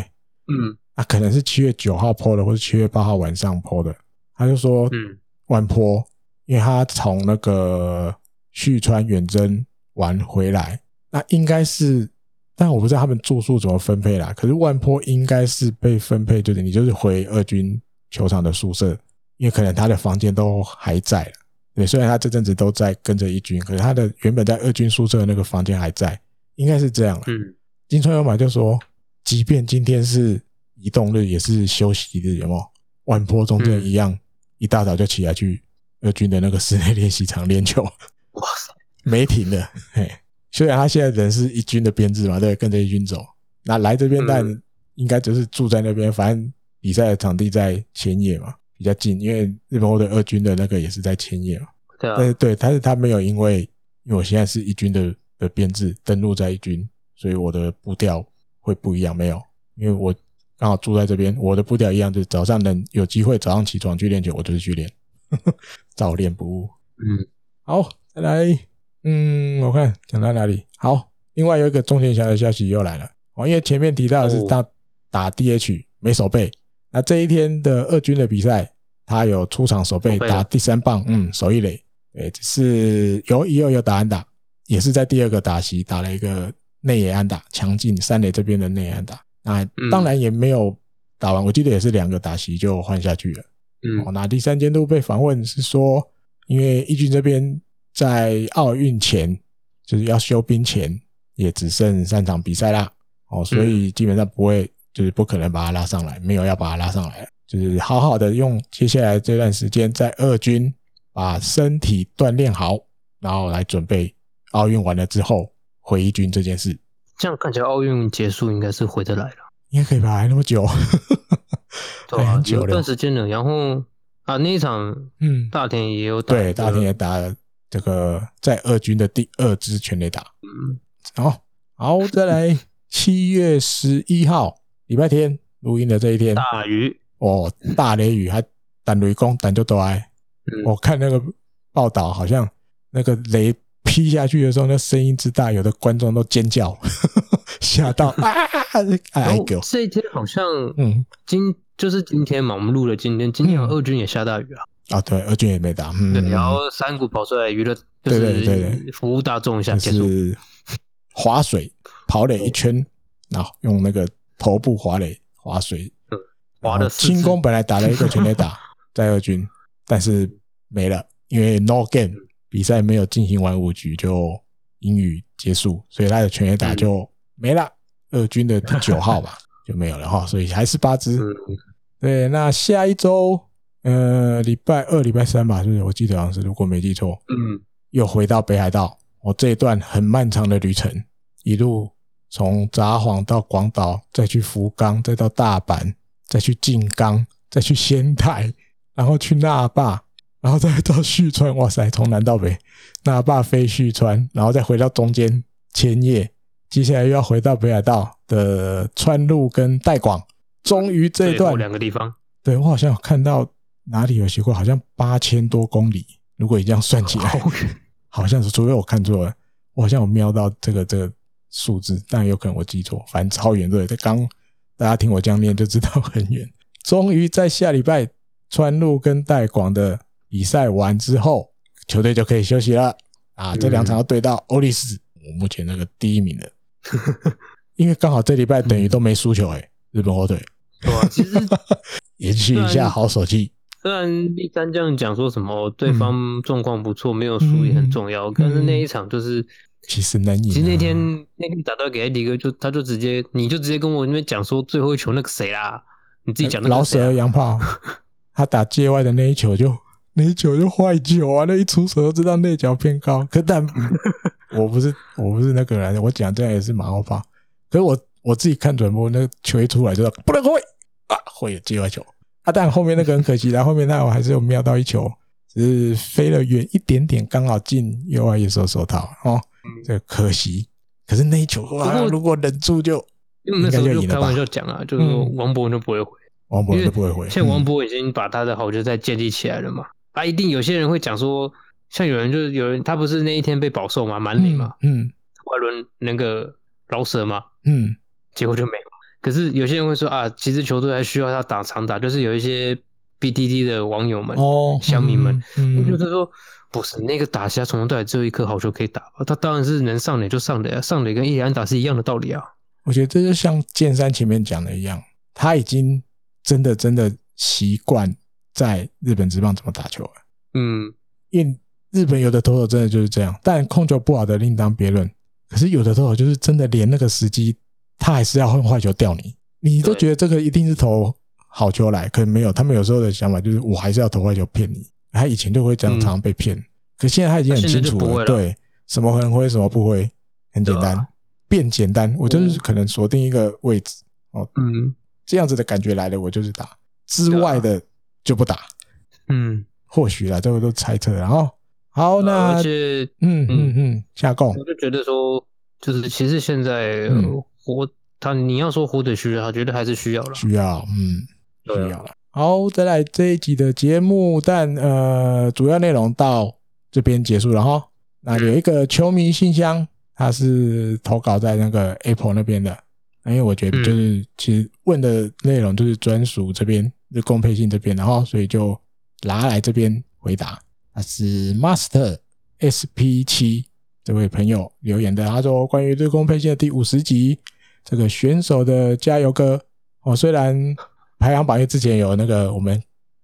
Speaker 2: 嗯，啊，可能是七月九号 po 的，或是七月八号晚上 po 的。他就说，嗯，万波，因为他从那个旭川远征玩回来，那应该是，但我不知道他们住宿怎么分配啦。可是万坡应该是被分配，就是你就是回二军球场的宿舍，因为可能他的房间都还在了。对，虽然他这阵子都在跟着一军，可是他的原本在二军宿舍的那个房间还在，应该是这样。嗯，金川优马就说，即便今天是移动日，也是休息日，有没有？万坡中正一样，嗯、一大早就起来去二军的那个室内练习场练球。哇塞，没停的。嘿，虽然他现在人是一军的编制嘛，对，跟着一军走。那来这边，但应该就是住在那边，反正比赛的场地在千叶嘛。比较近，因为日本货的二军的那个也是在千叶嘛。对啊。对，但是他没有因为，因为我现在是一军的的编制登陆在一军，所以我的步调会不一样。没有，因为我刚好住在这边，我的步调一样，就是早上能有机会早上起床去练球，我就是去练，早练不误。嗯，好，再来，嗯，我看讲到哪里？好，另外有一个中田翔的消息又来了。哦，因为前面提到的是他打 DH 没守备。那这一天的二军的比赛，他有出场守备打第三棒，嗯，守一垒，对，是有一二有打安打，也是在第二个打席打了一个内野安打，强劲三垒这边的内野安打。那当然也没有打完，我记得也是两个打席就换下去了。嗯，那第三监督被访问是说，因为一军这边在奥运前就是要休兵前，也只剩三场比赛啦，哦，所以基本上不会。就是不可能把他拉上来，没有要把他拉上来，就是好好的用接下来这段时间在二军把身体锻炼好，然后来准备奥运完了之后回一军这件事。这样
Speaker 3: 看起来奥运结束应该是回得来了，
Speaker 2: 应该可以吧？还那么久，
Speaker 3: 对啊，有一段时间了。然后啊，那一场嗯，大田也有打，
Speaker 2: 对，大田也打了这个在二军的第二支全垒打。嗯，好，好，再来 七月十一号。礼拜天录音的这一天，
Speaker 3: 大雨
Speaker 2: 哦，大雷雨还打雷公打就多哎！我看那个报道，好像那个雷劈下去的时候，那声音之大，有的观众都尖叫，吓到 啊！哎
Speaker 3: 呦，这一天好像嗯，今就是今天嘛，我们录了今天，今天二军也下大雨啊！
Speaker 2: 啊，对，二军也没打，
Speaker 3: 对，然后山谷跑出来娱乐，对对对，服务大众一下，
Speaker 2: 就是划水跑了一圈，然后用那个。头部滑垒划水，滑的轻功本来打了一个全垒打 在二军，但是没了，因为 no game 比赛没有进行完五局就英语结束，所以他的全垒打就没了。二军的第九号吧 就没有了哈，所以还是八支。对，那下一周呃礼拜二、礼拜三吧，是不是？我记得好像是，如果没记错，嗯，又回到北海道，我这一段很漫长的旅程，一路。从札幌到广岛，再去福冈，再到大阪，再去静冈，再去仙台，然后去那霸，然后再到旭川，哇塞，从南到北，那霸飞旭川，然后再回到中间千叶，接下来又要回到北海道的川路跟代广，终于这一段
Speaker 3: 两个地方，
Speaker 2: 对，我好像有看到哪里有写过，好像八千多公里，如果你这样算起来，好像是，除非我看错了，我好像有瞄到这个这个数字，但有可能我记错，反正超远，对，刚大家听我这样念就知道很远。终于在下礼拜川路跟代广的比赛完之后，球队就可以休息了啊！这两场要对到欧力士，我目前那个第一名的，因为刚好这礼拜等于都没输球诶、欸，日本火腿。
Speaker 3: 对啊，其实
Speaker 2: 延续一下好手气。
Speaker 3: 虽然一三这样讲说什么对方状况不错，没有输也很重要，但是那一场就是
Speaker 2: 其实难赢。
Speaker 3: 其实那天那天打到给艾迪哥，就他就直接你就直接跟我那边讲说最后一球那个谁啦。你自己讲的
Speaker 2: 老舍洋炮，他打界外的那一球就那一球就坏球啊！那一出手就知道内角偏高。可但 我不是我不是那个人，我讲这样也是马后炮。可是我我自己看转播，那个球一出来就说不能会啊，会有界外球啊！但后面那个很可惜，然后后面那我还是有瞄到一球，只是飞了远一点点，刚好进右外野手手套哦，这个可惜。可是那一球哇，如果忍住就。
Speaker 3: 因为那时候就开玩笑讲啊，就是王博文就不会回，
Speaker 2: 王博文就不会回。
Speaker 3: 现在王博文已经把他的好球再建立起来了嘛，啊，一定有些人会讲说，像有人就是有人他不是那一天被保送嘛，满垒嘛，嗯，外轮那个饶舌嘛，嗯，结果就没了。可是有些人会说啊，其实球队还需要他打长打，就是有一些 BDD 的网友们、哦，乡民们，嗯，就是说不是那个打下从头到尾只有一颗好球可以打，他当然是能上垒就上垒啊，上垒跟一垒安打是一样的道理啊。
Speaker 2: 我觉得这就像剑三前面讲的一样，他已经真的真的习惯在日本职棒怎么打球了。嗯，因为日本有的投手真的就是这样，但控球不好的另当别论。可是有的投手就是真的连那个时机，他还是要用坏球吊你，你都觉得这个一定是投好球来，可能没有。他们有时候的想法就是我还是要投坏球骗你。他以前就会这样常常被骗，嗯，可现在他已经很清楚了，了。对，什么很会，什么不会，很简单。变简单，我就是可能锁定一个位置哦，嗯，这样子的感觉来了，我就是打。之外的就不打，嗯，或许啦，这个都猜测。然后好，那嗯嗯嗯，下供，
Speaker 3: 我就觉得说，就是其实现在火他你要说火腿需要，他觉得还是需要了，
Speaker 2: 需要，嗯，需要了。好，再来这一集的节目，但呃，主要内容到这边结束了哈。那有一个球迷信箱。他是投稿在那个 Apple 那边的，因为我觉得就是其实问的内容就是专属这边日工配信这边，的哈所以就拿来这边回答。他是 Master SP 七这位朋友留言的，他说关于日工配信的第五十集这个选手的加油歌，哦，虽然排行榜之前有那个我们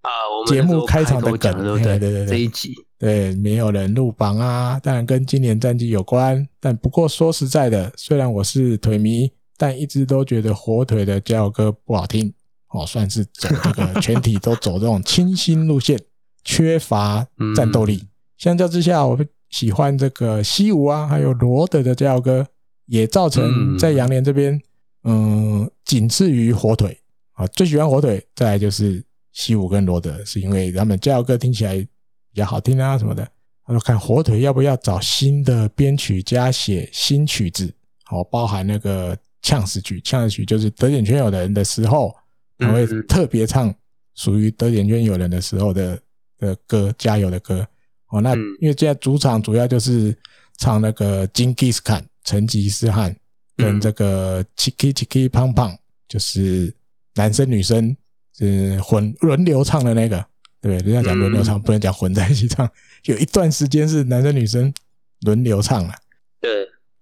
Speaker 2: 啊，我们节目开场的梗，对对对对，这一集。对，没有人入榜啊，当然跟今年战绩有关。但不过说实在的，虽然我是腿迷，但一直都觉得火腿的加油歌不好听哦，算是走这个全体都走这种清新路线，缺乏战斗力。相较之下，我喜欢这个西武啊，还有罗德的加油歌，也造成在洋联这边，嗯，仅次于火腿啊。最喜欢火腿，再来就是西武跟罗德，是因为他们加油歌听起来。比较好听啊什么的，他说看火腿要不要找新的编曲家写新曲子，好，包含那个呛死曲，呛死曲就是德点圈有人的时候，他会特别唱属于德点圈有人的时候的的歌，加油的歌。哦，那因为现在主场主要就是唱那个金吉斯坎成吉思汗跟这个 Chiki Chiki 胖胖，就是男生女生是混轮流唱的那个。对，人家讲轮流唱，不能讲混在一起唱。有一段时间是男生女生轮流唱了。
Speaker 3: 对，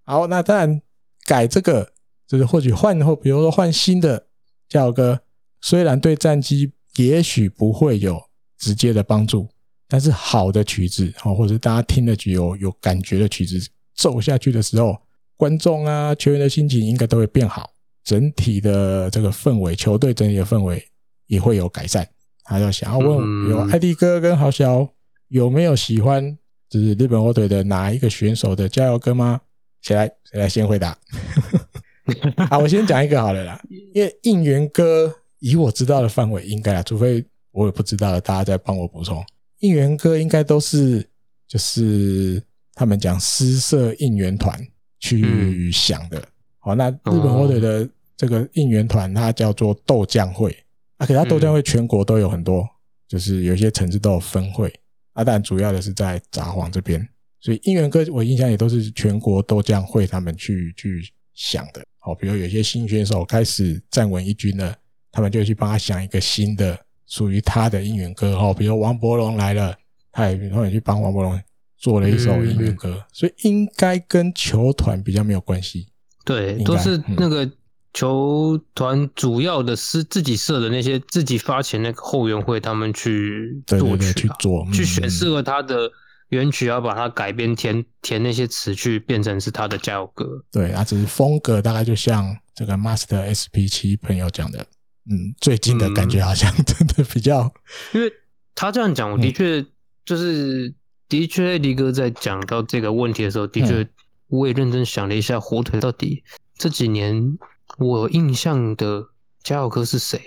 Speaker 2: 好，那当然改这个，就是或许换或比如说换新的加油歌，虽然对战机也许不会有直接的帮助，但是好的曲子哦，或者大家听了就有有感觉的曲子奏下去的时候，观众啊球员的心情应该都会变好，整体的这个氛围，球队整体的氛围也会有改善。他就想要问有艾迪哥跟豪小有没有喜欢就是日本火腿的哪一个选手的加油歌吗？谁来谁来先回答？好，我先讲一个好了啦，因为应援歌以我知道的范围，应该啊，除非我也不知道了，大家再帮我补充。应援歌应该都是就是他们讲私设应援团去想的。好，那日本火腿的这个应援团，它叫做豆浆会。啊，可是它豆浆会全国都有很多，就是有些城市都有分会。啊，但主要的是在札幌这边。所以应援歌我印象也都是全国豆浆会他们去去想的，好，比如有些新选手开始站稳一军了，他们就去帮他想一个新的属于他的应援歌，哦，比如王伯龙来了，他也他也去帮王柏融做了一首音乐歌，所以应该跟球团比较没有关系，
Speaker 3: 对，都是那个球团主要的是自己设的那些自己发钱那个后援会，他们去作曲，
Speaker 2: 去做，
Speaker 3: 去选适合他的。原曲要把它改编填填那些词去变成是他的加油歌，
Speaker 2: 对，啊，只是风格大概就像这个 Master SP 七朋友讲的，嗯，最近的感觉好像真的比较，
Speaker 3: 因为他这样讲，我的确就是的确，李哥在讲到这个问题的时候，的确我也认真想了一下，火腿到底这几年我印象的加油哥是谁？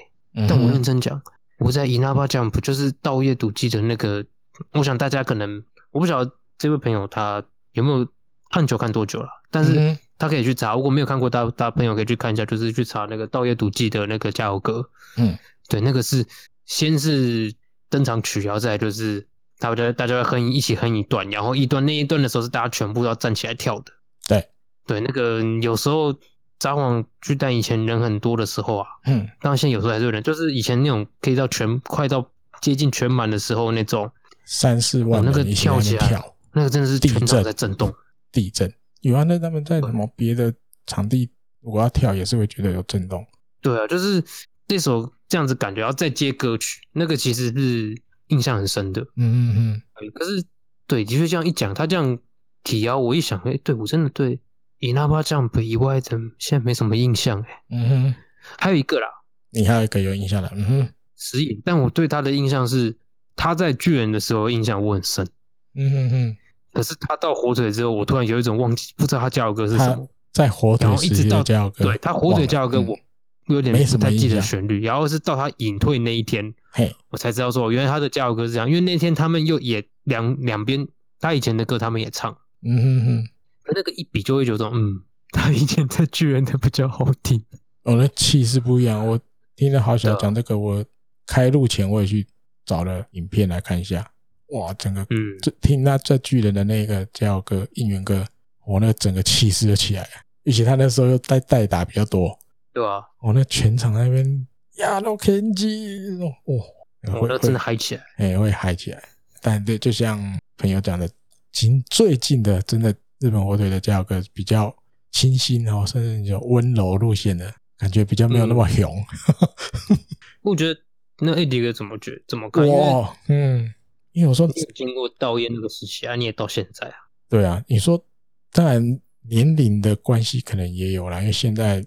Speaker 3: 但我认真讲，我在 Inaba Jump 就是稻叶笃纪的那个，我想大家可能。我不晓得这位朋友他有没有看球看多久了，但是他可以去查。如果没有看过，大大朋友可以去看一下，就是去查那个稻叶笃纪的那个加油哥。嗯，对，那个是先是登场曲，然后再来就是大家大家会哼一起哼一段，然后一段那一段的时候是大家全部要站起来跳的。
Speaker 2: 对
Speaker 3: 对，那个有时候札幌巨蛋以前人很多的时候啊，嗯，当然现在有时候还是有人，就是以前那种可以到全快到接近全满的时候那种。
Speaker 2: 三四万那个跳起来那
Speaker 3: 个真的是全场在震动。
Speaker 2: 地震，有啊，那他们在什么别的场地，如果要跳也是会觉得有震动。
Speaker 3: 对啊，就是这首这样子感觉，要再接歌曲，那个其实是印象很深的。嗯嗯嗯。可是，对，的确这样一讲，他这样提啊，我一想，哎，对我真的对 Inaba Jump 以外的现在没什么印象。哎，嗯哼，还有一个啦，
Speaker 2: 你还有一个有印象的，嗯哼，
Speaker 3: 石野，但我对他的印象是。他在巨人的时候印象我很深，嗯哼哼。可是他到火腿之后，我突然有一种忘记，不知道他加油歌是什么。
Speaker 2: 在火腿时，
Speaker 3: 一直到
Speaker 2: 加油歌，
Speaker 3: 对他火腿加油歌，我有点不太记得旋律。然后是到他隐退那一天，嘿，我才知道说，原来他的加油歌是这样。因为那天他们又也两两边，他以前的歌他们也唱，嗯哼哼。那个一比就会觉得，嗯，他以前在巨人的比较好听。
Speaker 2: 哦，那气势不一样。我听了好小讲这个，我开录前我也去。找了影片来看一下，哇，整个嗯，这听他在巨人的那个加油歌、应援歌，我那整个气势就起来了。而且他那时候又带代打比较多，
Speaker 3: 对啊，
Speaker 2: 我那全场那边亚诺肯基，哦，
Speaker 3: 我都真的嗨起来，
Speaker 2: 哎，会嗨起来。但对，就像朋友讲的，近最近的真的日本火腿的价格比较清新哦，甚至有温柔路线的感觉，比较没有那么熊。
Speaker 3: 嗯、我觉得。那 AD 哥怎么觉怎么看？
Speaker 2: 哇，嗯，因为我说你
Speaker 3: 经过道彦那个时期啊，你也到现在啊。
Speaker 2: 对啊，你说当然年龄的关系可能也有啦，因为现在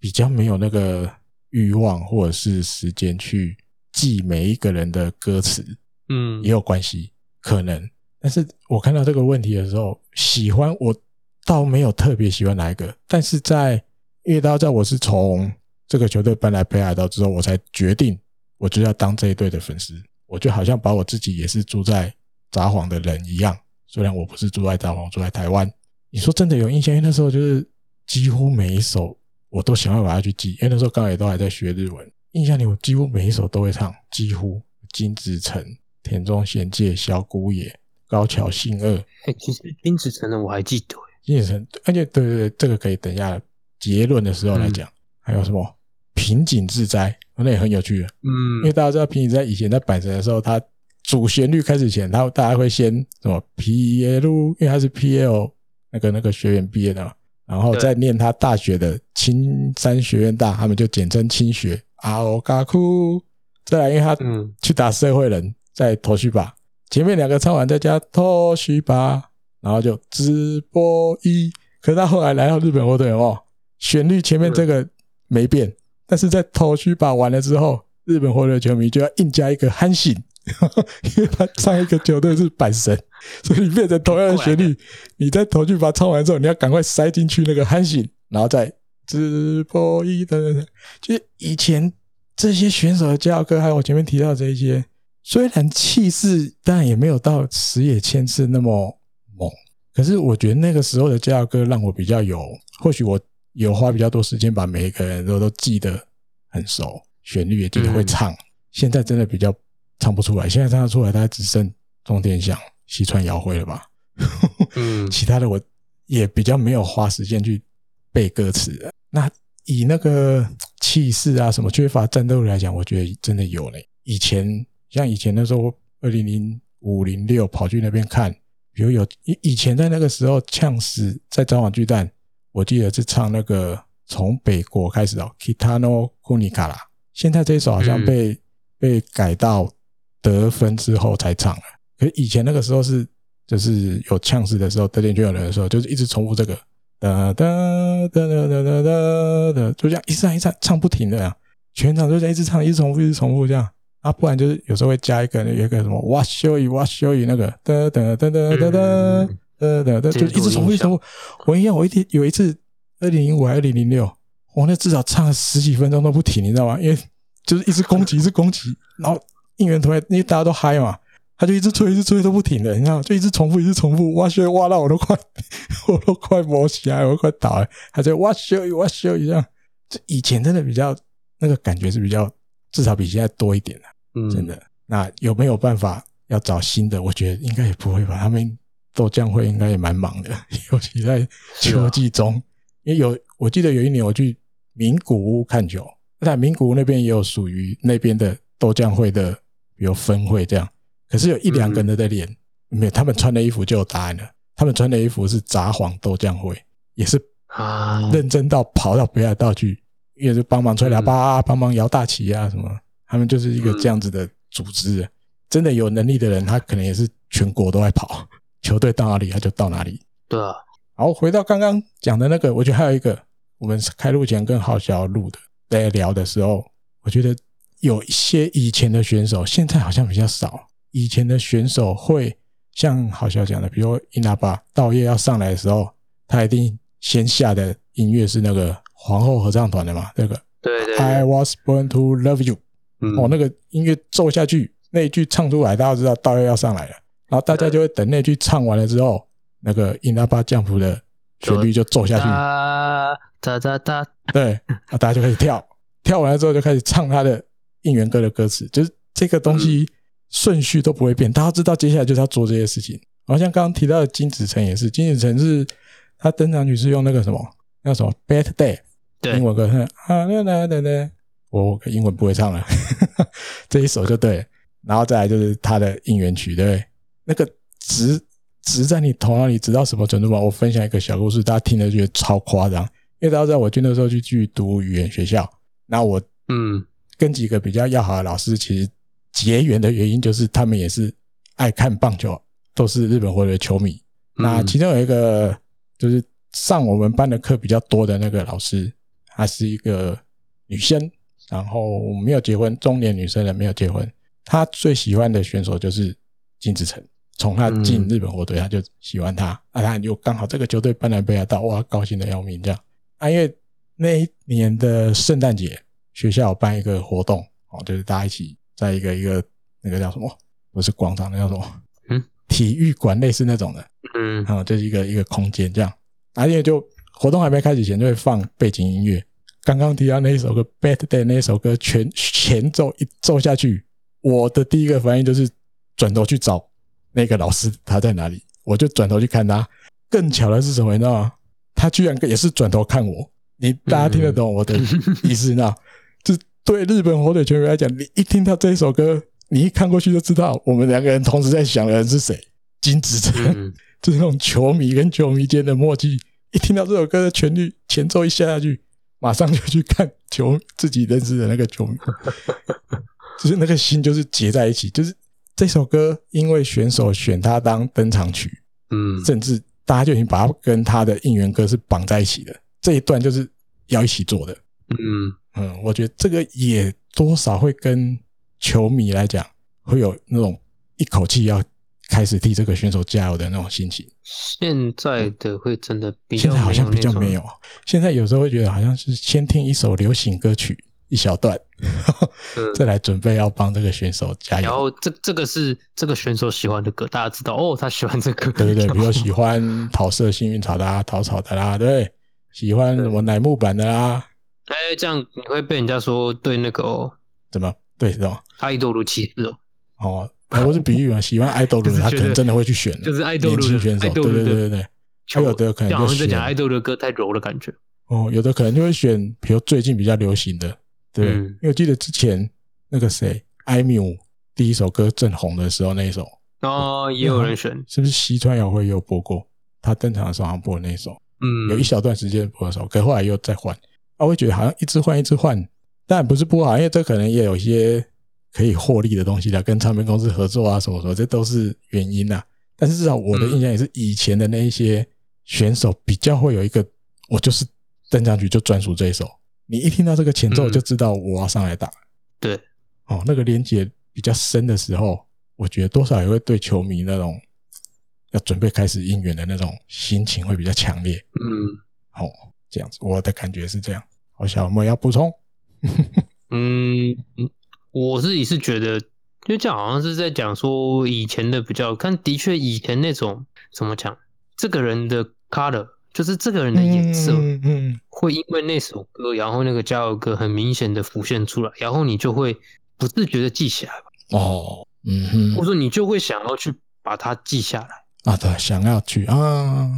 Speaker 2: 比较没有那个欲望或者是时间去记每一个人的歌词，嗯，也有关系可能。但是我看到这个问题的时候，喜欢我倒没有特别喜欢哪一个，但是在因为大家知道我是从这个球队搬来北海道之后，我才决定。我就要当这一队的粉丝，我就好像把我自己也是住在札幌的人一样。虽然我不是住在札幌，住在台湾。你说真的有印象？因为那时候就是几乎每一首我都想要把它去记，因为那时候刚好也都还在学日文。印象里我几乎每一首都会唱，几乎金子城、田中贤介、小谷野、高桥幸二。
Speaker 3: 哎，其实金子城的我还记得。
Speaker 2: 金子城，而且对对对，这个可以等一下结论的时候来讲。嗯、还有什么？平井自哉。那也很有趣的，嗯，因为大家知道平井在以前在阪神的时候，他主旋律开始前，他大家会先什么 P L，因为他是 P L 那个那个学员毕业的嘛，然后再念他大学的青山学院大，他们就简称青学。阿欧嘎库，再来因为他去打社会人，在头绪吧，前面两个唱完再加头绪吧，然后就直播一，可是他后来来到日本火腿哦，旋律前面这个没变。但是在头绪吧完了之后，日本火腿球迷就要硬加一个憨信，因为他上一个球队是阪神，所以你变成同样的旋律。你在头句把它唱完之后，你要赶快塞进去那个韩信，然后再直播一等等。就是以前这些选手的加油歌，还有我前面提到这一些，虽然气势当然也没有到矢野千次那么猛，可是我觉得那个时候的加油歌让我比较有，或许我有花比较多时间把每一个人都都记得很熟，旋律也记得会唱。嗯、现在真的比较唱不出来，现在唱得出来，大概只剩中天祥、西川遥辉了吧？嗯，其他的我也比较没有花时间去背歌词。那以那个气势啊，什么缺乏战斗力来讲，我觉得真的有嘞。以前像以前那时候，二零零五零六跑去那边看，比如有以以前在那个时候，呛死在札幌巨蛋，我记得是唱那个从北国开始哦，Kitano Kunikara。现在这一首好像被、嗯、被改到得分之后才唱了，可是以前那个时候是。就是有呛死的时候，得点就有人的时候，就是一直重复这个哒哒哒哒哒哒哒哒，就这样一直唱一直唱，唱不停的呀，全场就在一直唱，一直重复，一直重复这样啊，不然就是有时候会加一个有一个什么哇修一哇修一那个哒哒哒哒哒哒哒哒哒，就一直重复重复。我印象我一天有一次二零零五还是二零零六，我那至少唱了十几分钟都不停，你知道吗？因为就是一直攻击，一直攻击，然后应援团因为大家都嗨嘛。他就一直吹，一直吹都不停的，你知道，就一直重复，一直重复，哇塞，哇到我都快，我都快磨起来，我都快倒了。他就哇塞，哇塞一样，这以前真的比较那个感觉是比较，至少比现在多一点的，嗯，真的。那有没有办法要找新的？我觉得应该也不会吧。他们豆浆会应该也蛮忙的，尤其在秋季中，因为有我记得有一年我去名古屋看球，在名古屋那边也有属于那边的豆浆会的，比如分会这样。可是有一两个人的脸，没有，他们穿的衣服就有答案了。他们穿的衣服是札幌豆浆会，也是啊，认真到跑到北海道去，也是帮忙吹喇叭、帮忙摇大旗啊什么。他们就是一个这样子的组织。真的有能力的人，他可能也是全国都在跑，球队到哪里他就到哪里。
Speaker 3: 对啊。
Speaker 2: 好，回到刚刚讲的那个，我觉得还有一个，我们开录前跟浩小录的在聊的时候，我觉得有一些以前的选手，现在好像比较少。以前的选手会像好像讲的，比如因那巴道叶要上来的时候，他一定先下的音乐是那个皇后合唱团的嘛，那个
Speaker 3: 对对，对
Speaker 2: ，I was born to love you，嗯，哦，那个音乐奏下去，那一句唱出来，大家知道道叶要上来了，然后大家就会等那句唱完了之后，那个因那巴降谱的旋律就奏下去，哒哒哒，对，啊，大家就开始跳，跳完了之后就开始唱他的应援歌的歌词，就是这个东西。嗯顺序都不会变，大家知道接下来就是要做这些事情。好像刚刚提到的金子成也是，金子成是他登场曲是用那个什么，那什么 Bad Day，对，英文歌，啊，那那那那，我英文不会唱了，这一首就对。然后再来就是他的应援曲，对不对？那个直直在你头脑里，直到什么程度吗？我分享一个小故事，大家听了觉得超夸张。因为大家知道我军的时候去去读语言学校，然后我嗯跟几个比较要好的老师，其实。结缘的原因就是他们也是爱看棒球，都是日本火腿的球迷。那其中有一个就是上我们班的课比较多的那个老师，她是一个女生，然后没有结婚，中年女生了，没有结婚。她最喜欢的选手就是金志成，从她进日本火腿，她就喜欢他。啊，她就刚好这个球队搬来北海道，哇，高兴的要命这样。啊，因为那一年的圣诞节，学校有办一个活动，哦，就是大家一起。在一个一个那个叫什么？不是广场，那叫什么？嗯，体育馆类似那种的。嗯，啊，就是一个一个空间这样。而且就活动还没开始前，就会放背景音乐。刚刚提到那一首歌《Bad Day》那一首歌，全前奏一奏下去，我的第一个反应就是转头去找那个老师他在哪里。我就转头去看他。更巧的是什么？你知道吗？他居然也是转头看我。你大家听得懂我的意思吗？就。对日本火腿球迷来讲，你一听到这一首歌，你一看过去就知道，我们两个人同时在想的人是谁。金子诚，嗯、就是那种球迷跟球迷间的默契。一听到这首歌的旋律前奏一下下去，马上就去看球自己认识的那个球迷，就是那个心就是结在一起。就是这首歌，因为选手选他当登场曲，嗯，甚至大家就已经把它跟他的应援歌是绑在一起的。这一段就是要一起做的，嗯。嗯，我觉得这个也多少会跟球迷来讲，会有那种一口气要开始替这个选手加油的那种心情。
Speaker 3: 现在的会真的比较，
Speaker 2: 现在好像比较没有。现在有时候会觉得好像是先听一首流行歌曲，一小段，
Speaker 3: 嗯、
Speaker 2: 再来准备要帮这个选手加油。
Speaker 3: 然后这这个是这个选手喜欢的歌，大家知道哦，他喜欢这个。
Speaker 2: 对对对，比如喜欢桃色幸运草的啊，桃草的啦，对，喜欢什么乃木坂的啦。
Speaker 3: 哎，这样你会被人家说对那个哦，
Speaker 2: 怎么对是吧？
Speaker 3: 爱豆如歧视哦。
Speaker 2: 哦，我是比喻嘛，喜欢爱豆的人，他可能真的会去选，
Speaker 3: 就是爱豆的
Speaker 2: 选手，对对对对对。还有的可能就选
Speaker 3: 在讲爱豆的歌太柔的感觉。
Speaker 2: 哦，有的可能就会选，比如最近比较流行的，对，嗯、因为我记得之前那个谁，IMIU 第一首歌正红的时候那一首，
Speaker 3: 哦，也有人选，
Speaker 2: 是不是西川遥辉也有播过？他登场的时候好像播的那一首，嗯，有一小段时间播的时候，可后来又再换，啊，我会觉得好像一直换一直换，但不是不好，因为这可能也有一些。可以获利的东西的，跟唱片公司合作啊，什么什么，这都是原因呐。但是至少我的印象也是，以前的那一些选手比较会有一个，我就是登上去就专属这一首，你一听到这个前奏就知道我要上来打。
Speaker 3: 对，
Speaker 2: 哦，那个连接比较深的时候，我觉得多少也会对球迷那种要准备开始应援的那种心情会比较强烈。
Speaker 3: 嗯，
Speaker 2: 哦，这样子，我的感觉是这样。好，小莫要补充。
Speaker 3: 嗯 嗯。我自己是觉得，因为这样好像是在讲说以前的比较，看的确以前那种怎么讲，这个人的 color 就是这个人的颜色，嗯，会因为那首歌，然后那个加油歌很明显的浮现出来，然后你就会不自觉的记起来
Speaker 2: 哦，嗯哼，
Speaker 3: 或者说你就会想要去把它记下来
Speaker 2: 啊，对，想要去啊，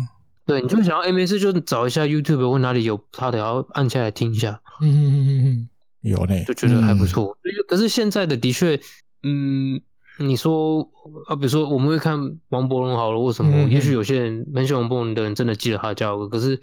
Speaker 3: 对，你就想要 M S 就找一下 YouTube 或哪里有他的，然后按下来听一下，
Speaker 2: 嗯嗯嗯嗯嗯。有嘞，
Speaker 3: 就觉得还不错。嗯、可是现在的的确，嗯，你说啊，比如说我们会看王柏融好了，为什么？嗯、也许有些人很喜欢王柏融的人真的记得他的加油歌。可是，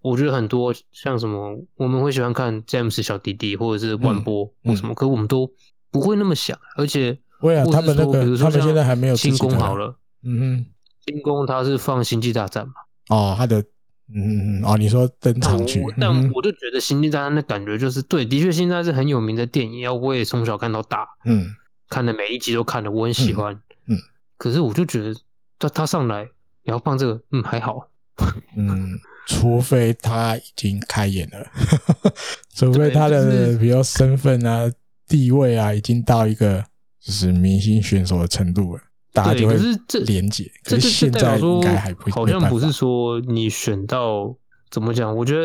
Speaker 3: 我觉得很多像什么，我们会喜欢看詹姆斯小弟弟或者是万波或什么，嗯、可是我们都不会那么想。而且，
Speaker 2: 会啊，他们那个，他们现在还没有
Speaker 3: 星空好了，
Speaker 2: 嗯哼，
Speaker 3: 星空他是放星际大战嘛？
Speaker 2: 哦，他的。嗯嗯哦，你说登场曲，
Speaker 3: 但我就觉得《星际大战》的感觉就是对，的确现在是很有名的电影，要我也从小看到大，嗯，看的每一集都看的，我很喜欢，嗯，可是我就觉得他他上来然后放这个，嗯，还好，
Speaker 2: 嗯，除非他已经开演了，除非他的比较身份啊、地位啊，已经到一个就是明星选手的程度了。大家就会连接，可是现在应该还不，
Speaker 3: 好像不是说你选到怎么讲？我觉得，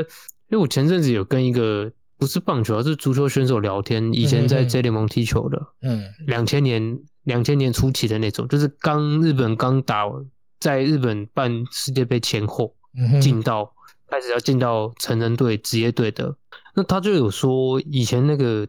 Speaker 3: 因为我前阵子有跟一个不是棒球，而是足球选手聊天，以前在 J 联盟踢球的，嗯，两千年两千年初期的那种，就是刚日本刚打，在日本办世界杯前后进到开始要进到成人队职业队的，那他就有说以前那个。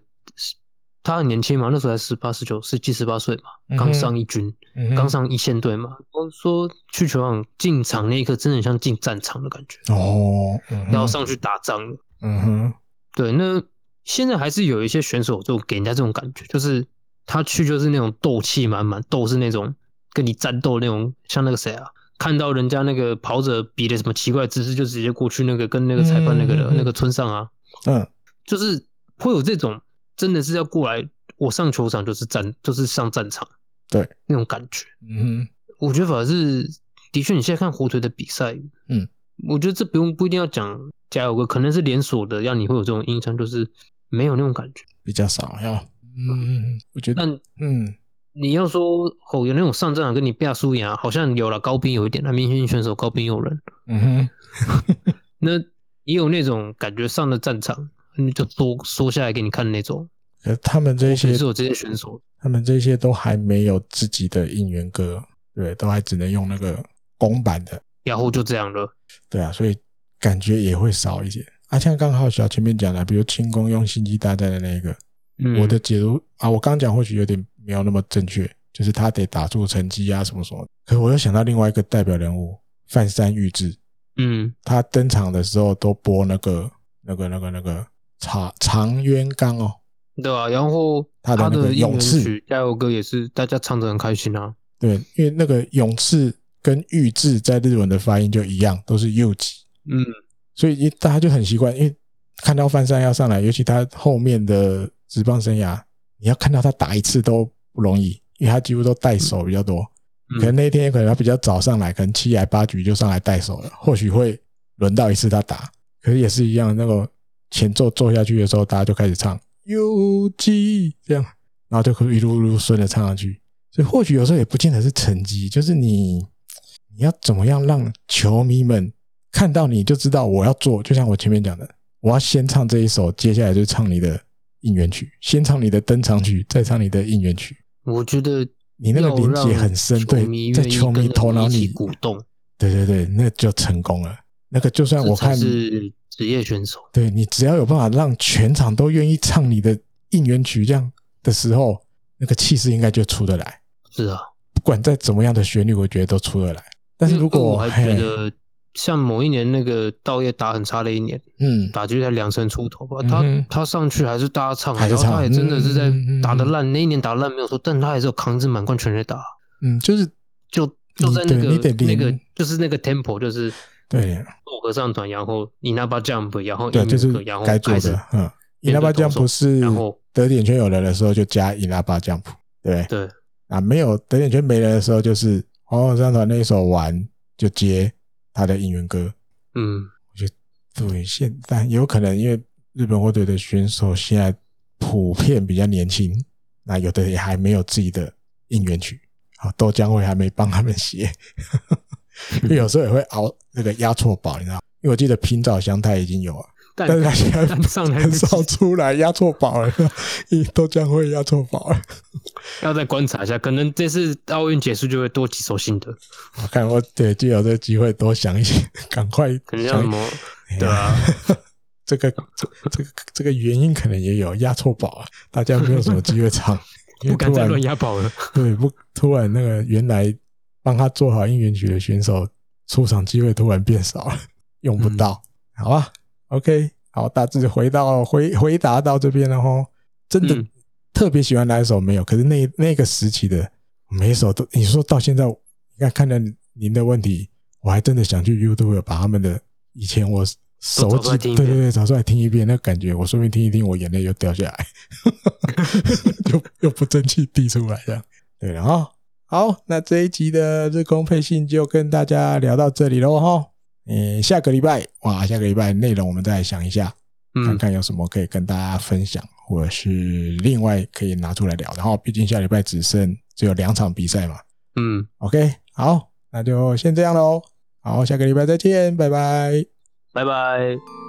Speaker 3: 他很年轻嘛，那时候才十八、十九、十七、十八岁嘛，刚上一军，刚、嗯、上一线队嘛。我说去球场进场那一刻，真的很像进战场的感觉
Speaker 2: 哦，
Speaker 3: 然后上去打仗。
Speaker 2: 嗯哼，
Speaker 3: 对。那现在还是有一些选手就给人家这种感觉，就是他去就是那种斗气满满，斗是那种跟你战斗那种，像那个谁啊，看到人家那个跑者比的什么奇怪姿势，就直接过去那个跟那个裁判那个的、嗯、那个村上啊，
Speaker 2: 嗯，
Speaker 3: 就是会有这种。真的是要过来，我上球场就是战，就是上战场，
Speaker 2: 对
Speaker 3: 那种感觉。
Speaker 2: 嗯哼，
Speaker 3: 我觉得反而是的确，你现在看火腿的比赛，
Speaker 2: 嗯，
Speaker 3: 我觉得这不用不一定要讲加油歌，可能是连锁的，让你会有这种印象，就是没有那种感觉，
Speaker 2: 比较少要。嗯，我觉得，
Speaker 3: 但嗯，你要说哦，有那种上战场跟你变输赢啊，好像有了高兵有一点，那明星选手高兵有人，
Speaker 2: 嗯哼，
Speaker 3: 那也有那种感觉上了战场。你就缩缩下来给你看那种，
Speaker 2: 呃，他们这些
Speaker 3: 是有这些选手，
Speaker 2: 他们这些都还没有自己的应援歌，对，都还只能用那个公版的，
Speaker 3: 然后就这样了，
Speaker 2: 对啊，所以感觉也会少一些。啊，像刚好小前面讲的，比如轻功用星际大战的那个，嗯、我的解读啊，我刚讲或许有点没有那么正确，就是他得打出成绩啊什么什么。可是我又想到另外一个代表人物范山玉志，
Speaker 3: 嗯，
Speaker 2: 他登场的时候都播那个那个那个那个。那个长长渊刚哦，
Speaker 3: 对啊，然后他的那个勇士加油歌也是大家唱的很开心啊。
Speaker 2: 对，因为那个勇士跟玉志在日文的发音就一样，都是柚子。
Speaker 3: 嗯，
Speaker 2: 所以大家就很习惯，因为看到范山要上来，尤其他后面的职棒生涯，你要看到他打一次都不容易，因为他几乎都带手比较多。嗯、可能那天可能他比较早上来，可能七来八局就上来带手了，或许会轮到一次他打，可是也是一样那个。前奏奏下去的时候，大家就开始唱，游击这样，然后就可以一路一路顺着唱上去。所以或许有时候也不见得是成绩，就是你你要怎么样让球迷们看到你就知道我要做，就像我前面讲的，我要先唱这一首，接下来就唱你的应援曲，先唱你的登场曲，再唱你的应援曲。
Speaker 3: 我觉得
Speaker 2: 你那个连接很深，对，在球迷头脑里
Speaker 3: 鼓动，
Speaker 2: 对对对，那就成功了。那个就算我看
Speaker 3: 是职业选手，
Speaker 2: 对，你只要有办法让全场都愿意唱你的应援曲，这样的时候，那个气势应该就出得来。
Speaker 3: 是啊，
Speaker 2: 不管再怎么样的旋律，我觉得都出得来。但是如果
Speaker 3: 我还觉得，像某一年那个道叶打很差的一年，嗯，打就在两胜出头吧，他他上去还是大家唱，
Speaker 2: 还是唱，
Speaker 3: 他也真的是在打得烂，那一年打得烂没有错，但他还是有扛着满贯全垒打。
Speaker 2: 嗯，就是
Speaker 3: 就就在那个那个就是那个 tempo，就是对，和尚转，然后伊那巴 jump，然后
Speaker 2: 对，就是该做的，嗯，伊那巴 jump 是，然后得点圈有人的时候就加伊那巴 jump，对。
Speaker 3: 对。
Speaker 2: 啊，没有得点圈没人的时候，就是哦，合唱团那一首完就接他的应援歌。
Speaker 3: 嗯，
Speaker 2: 我觉得对，现但有可能因为日本火腿的选手现在普遍比较年轻，那有的也还没有自己的应援曲，好，豆浆会还没帮他们写，因为有时候也会熬那个压错宝，你知道？因为我记得平沼香太已经有了。但是他现在很少出来压错宝了，都将会压错宝了。
Speaker 3: 要再观察一下，可能这次奥运结束就会多几首新的。
Speaker 2: 我看我对就有这个机会多想一些，赶快想。
Speaker 3: 可能要什么？对啊，
Speaker 2: 这个这这个这个原因可能也有压错宝啊，大家没有什么机会唱，
Speaker 3: 不敢再乱押宝了。
Speaker 2: 对，不突然那个原来帮他做好应援曲的选手出场机会突然变少了，用不到，嗯、好吧？OK，好，大致回到回回答到这边了齁。真的特别喜欢哪一首没有？可是那那个时期的每一首都，你说到现在，你看看到您的问题，我还真的想去 YouTube 把他们的以前我熟记，对对对，找出来听一遍，那感觉我顺便听一听，我眼泪又掉下来，又又不争气滴出来这样。对了哈，好，那这一集的日空配信就跟大家聊到这里喽哈。嗯，下个礼拜哇，下个礼拜内容我们再来想一下，看看有什么可以跟大家分享，或者是另外可以拿出来聊。然后，毕竟下礼拜只剩只有两场比赛嘛。
Speaker 3: 嗯
Speaker 2: ，OK，好，那就先这样喽。好，下个礼拜再见，拜拜，
Speaker 3: 拜拜。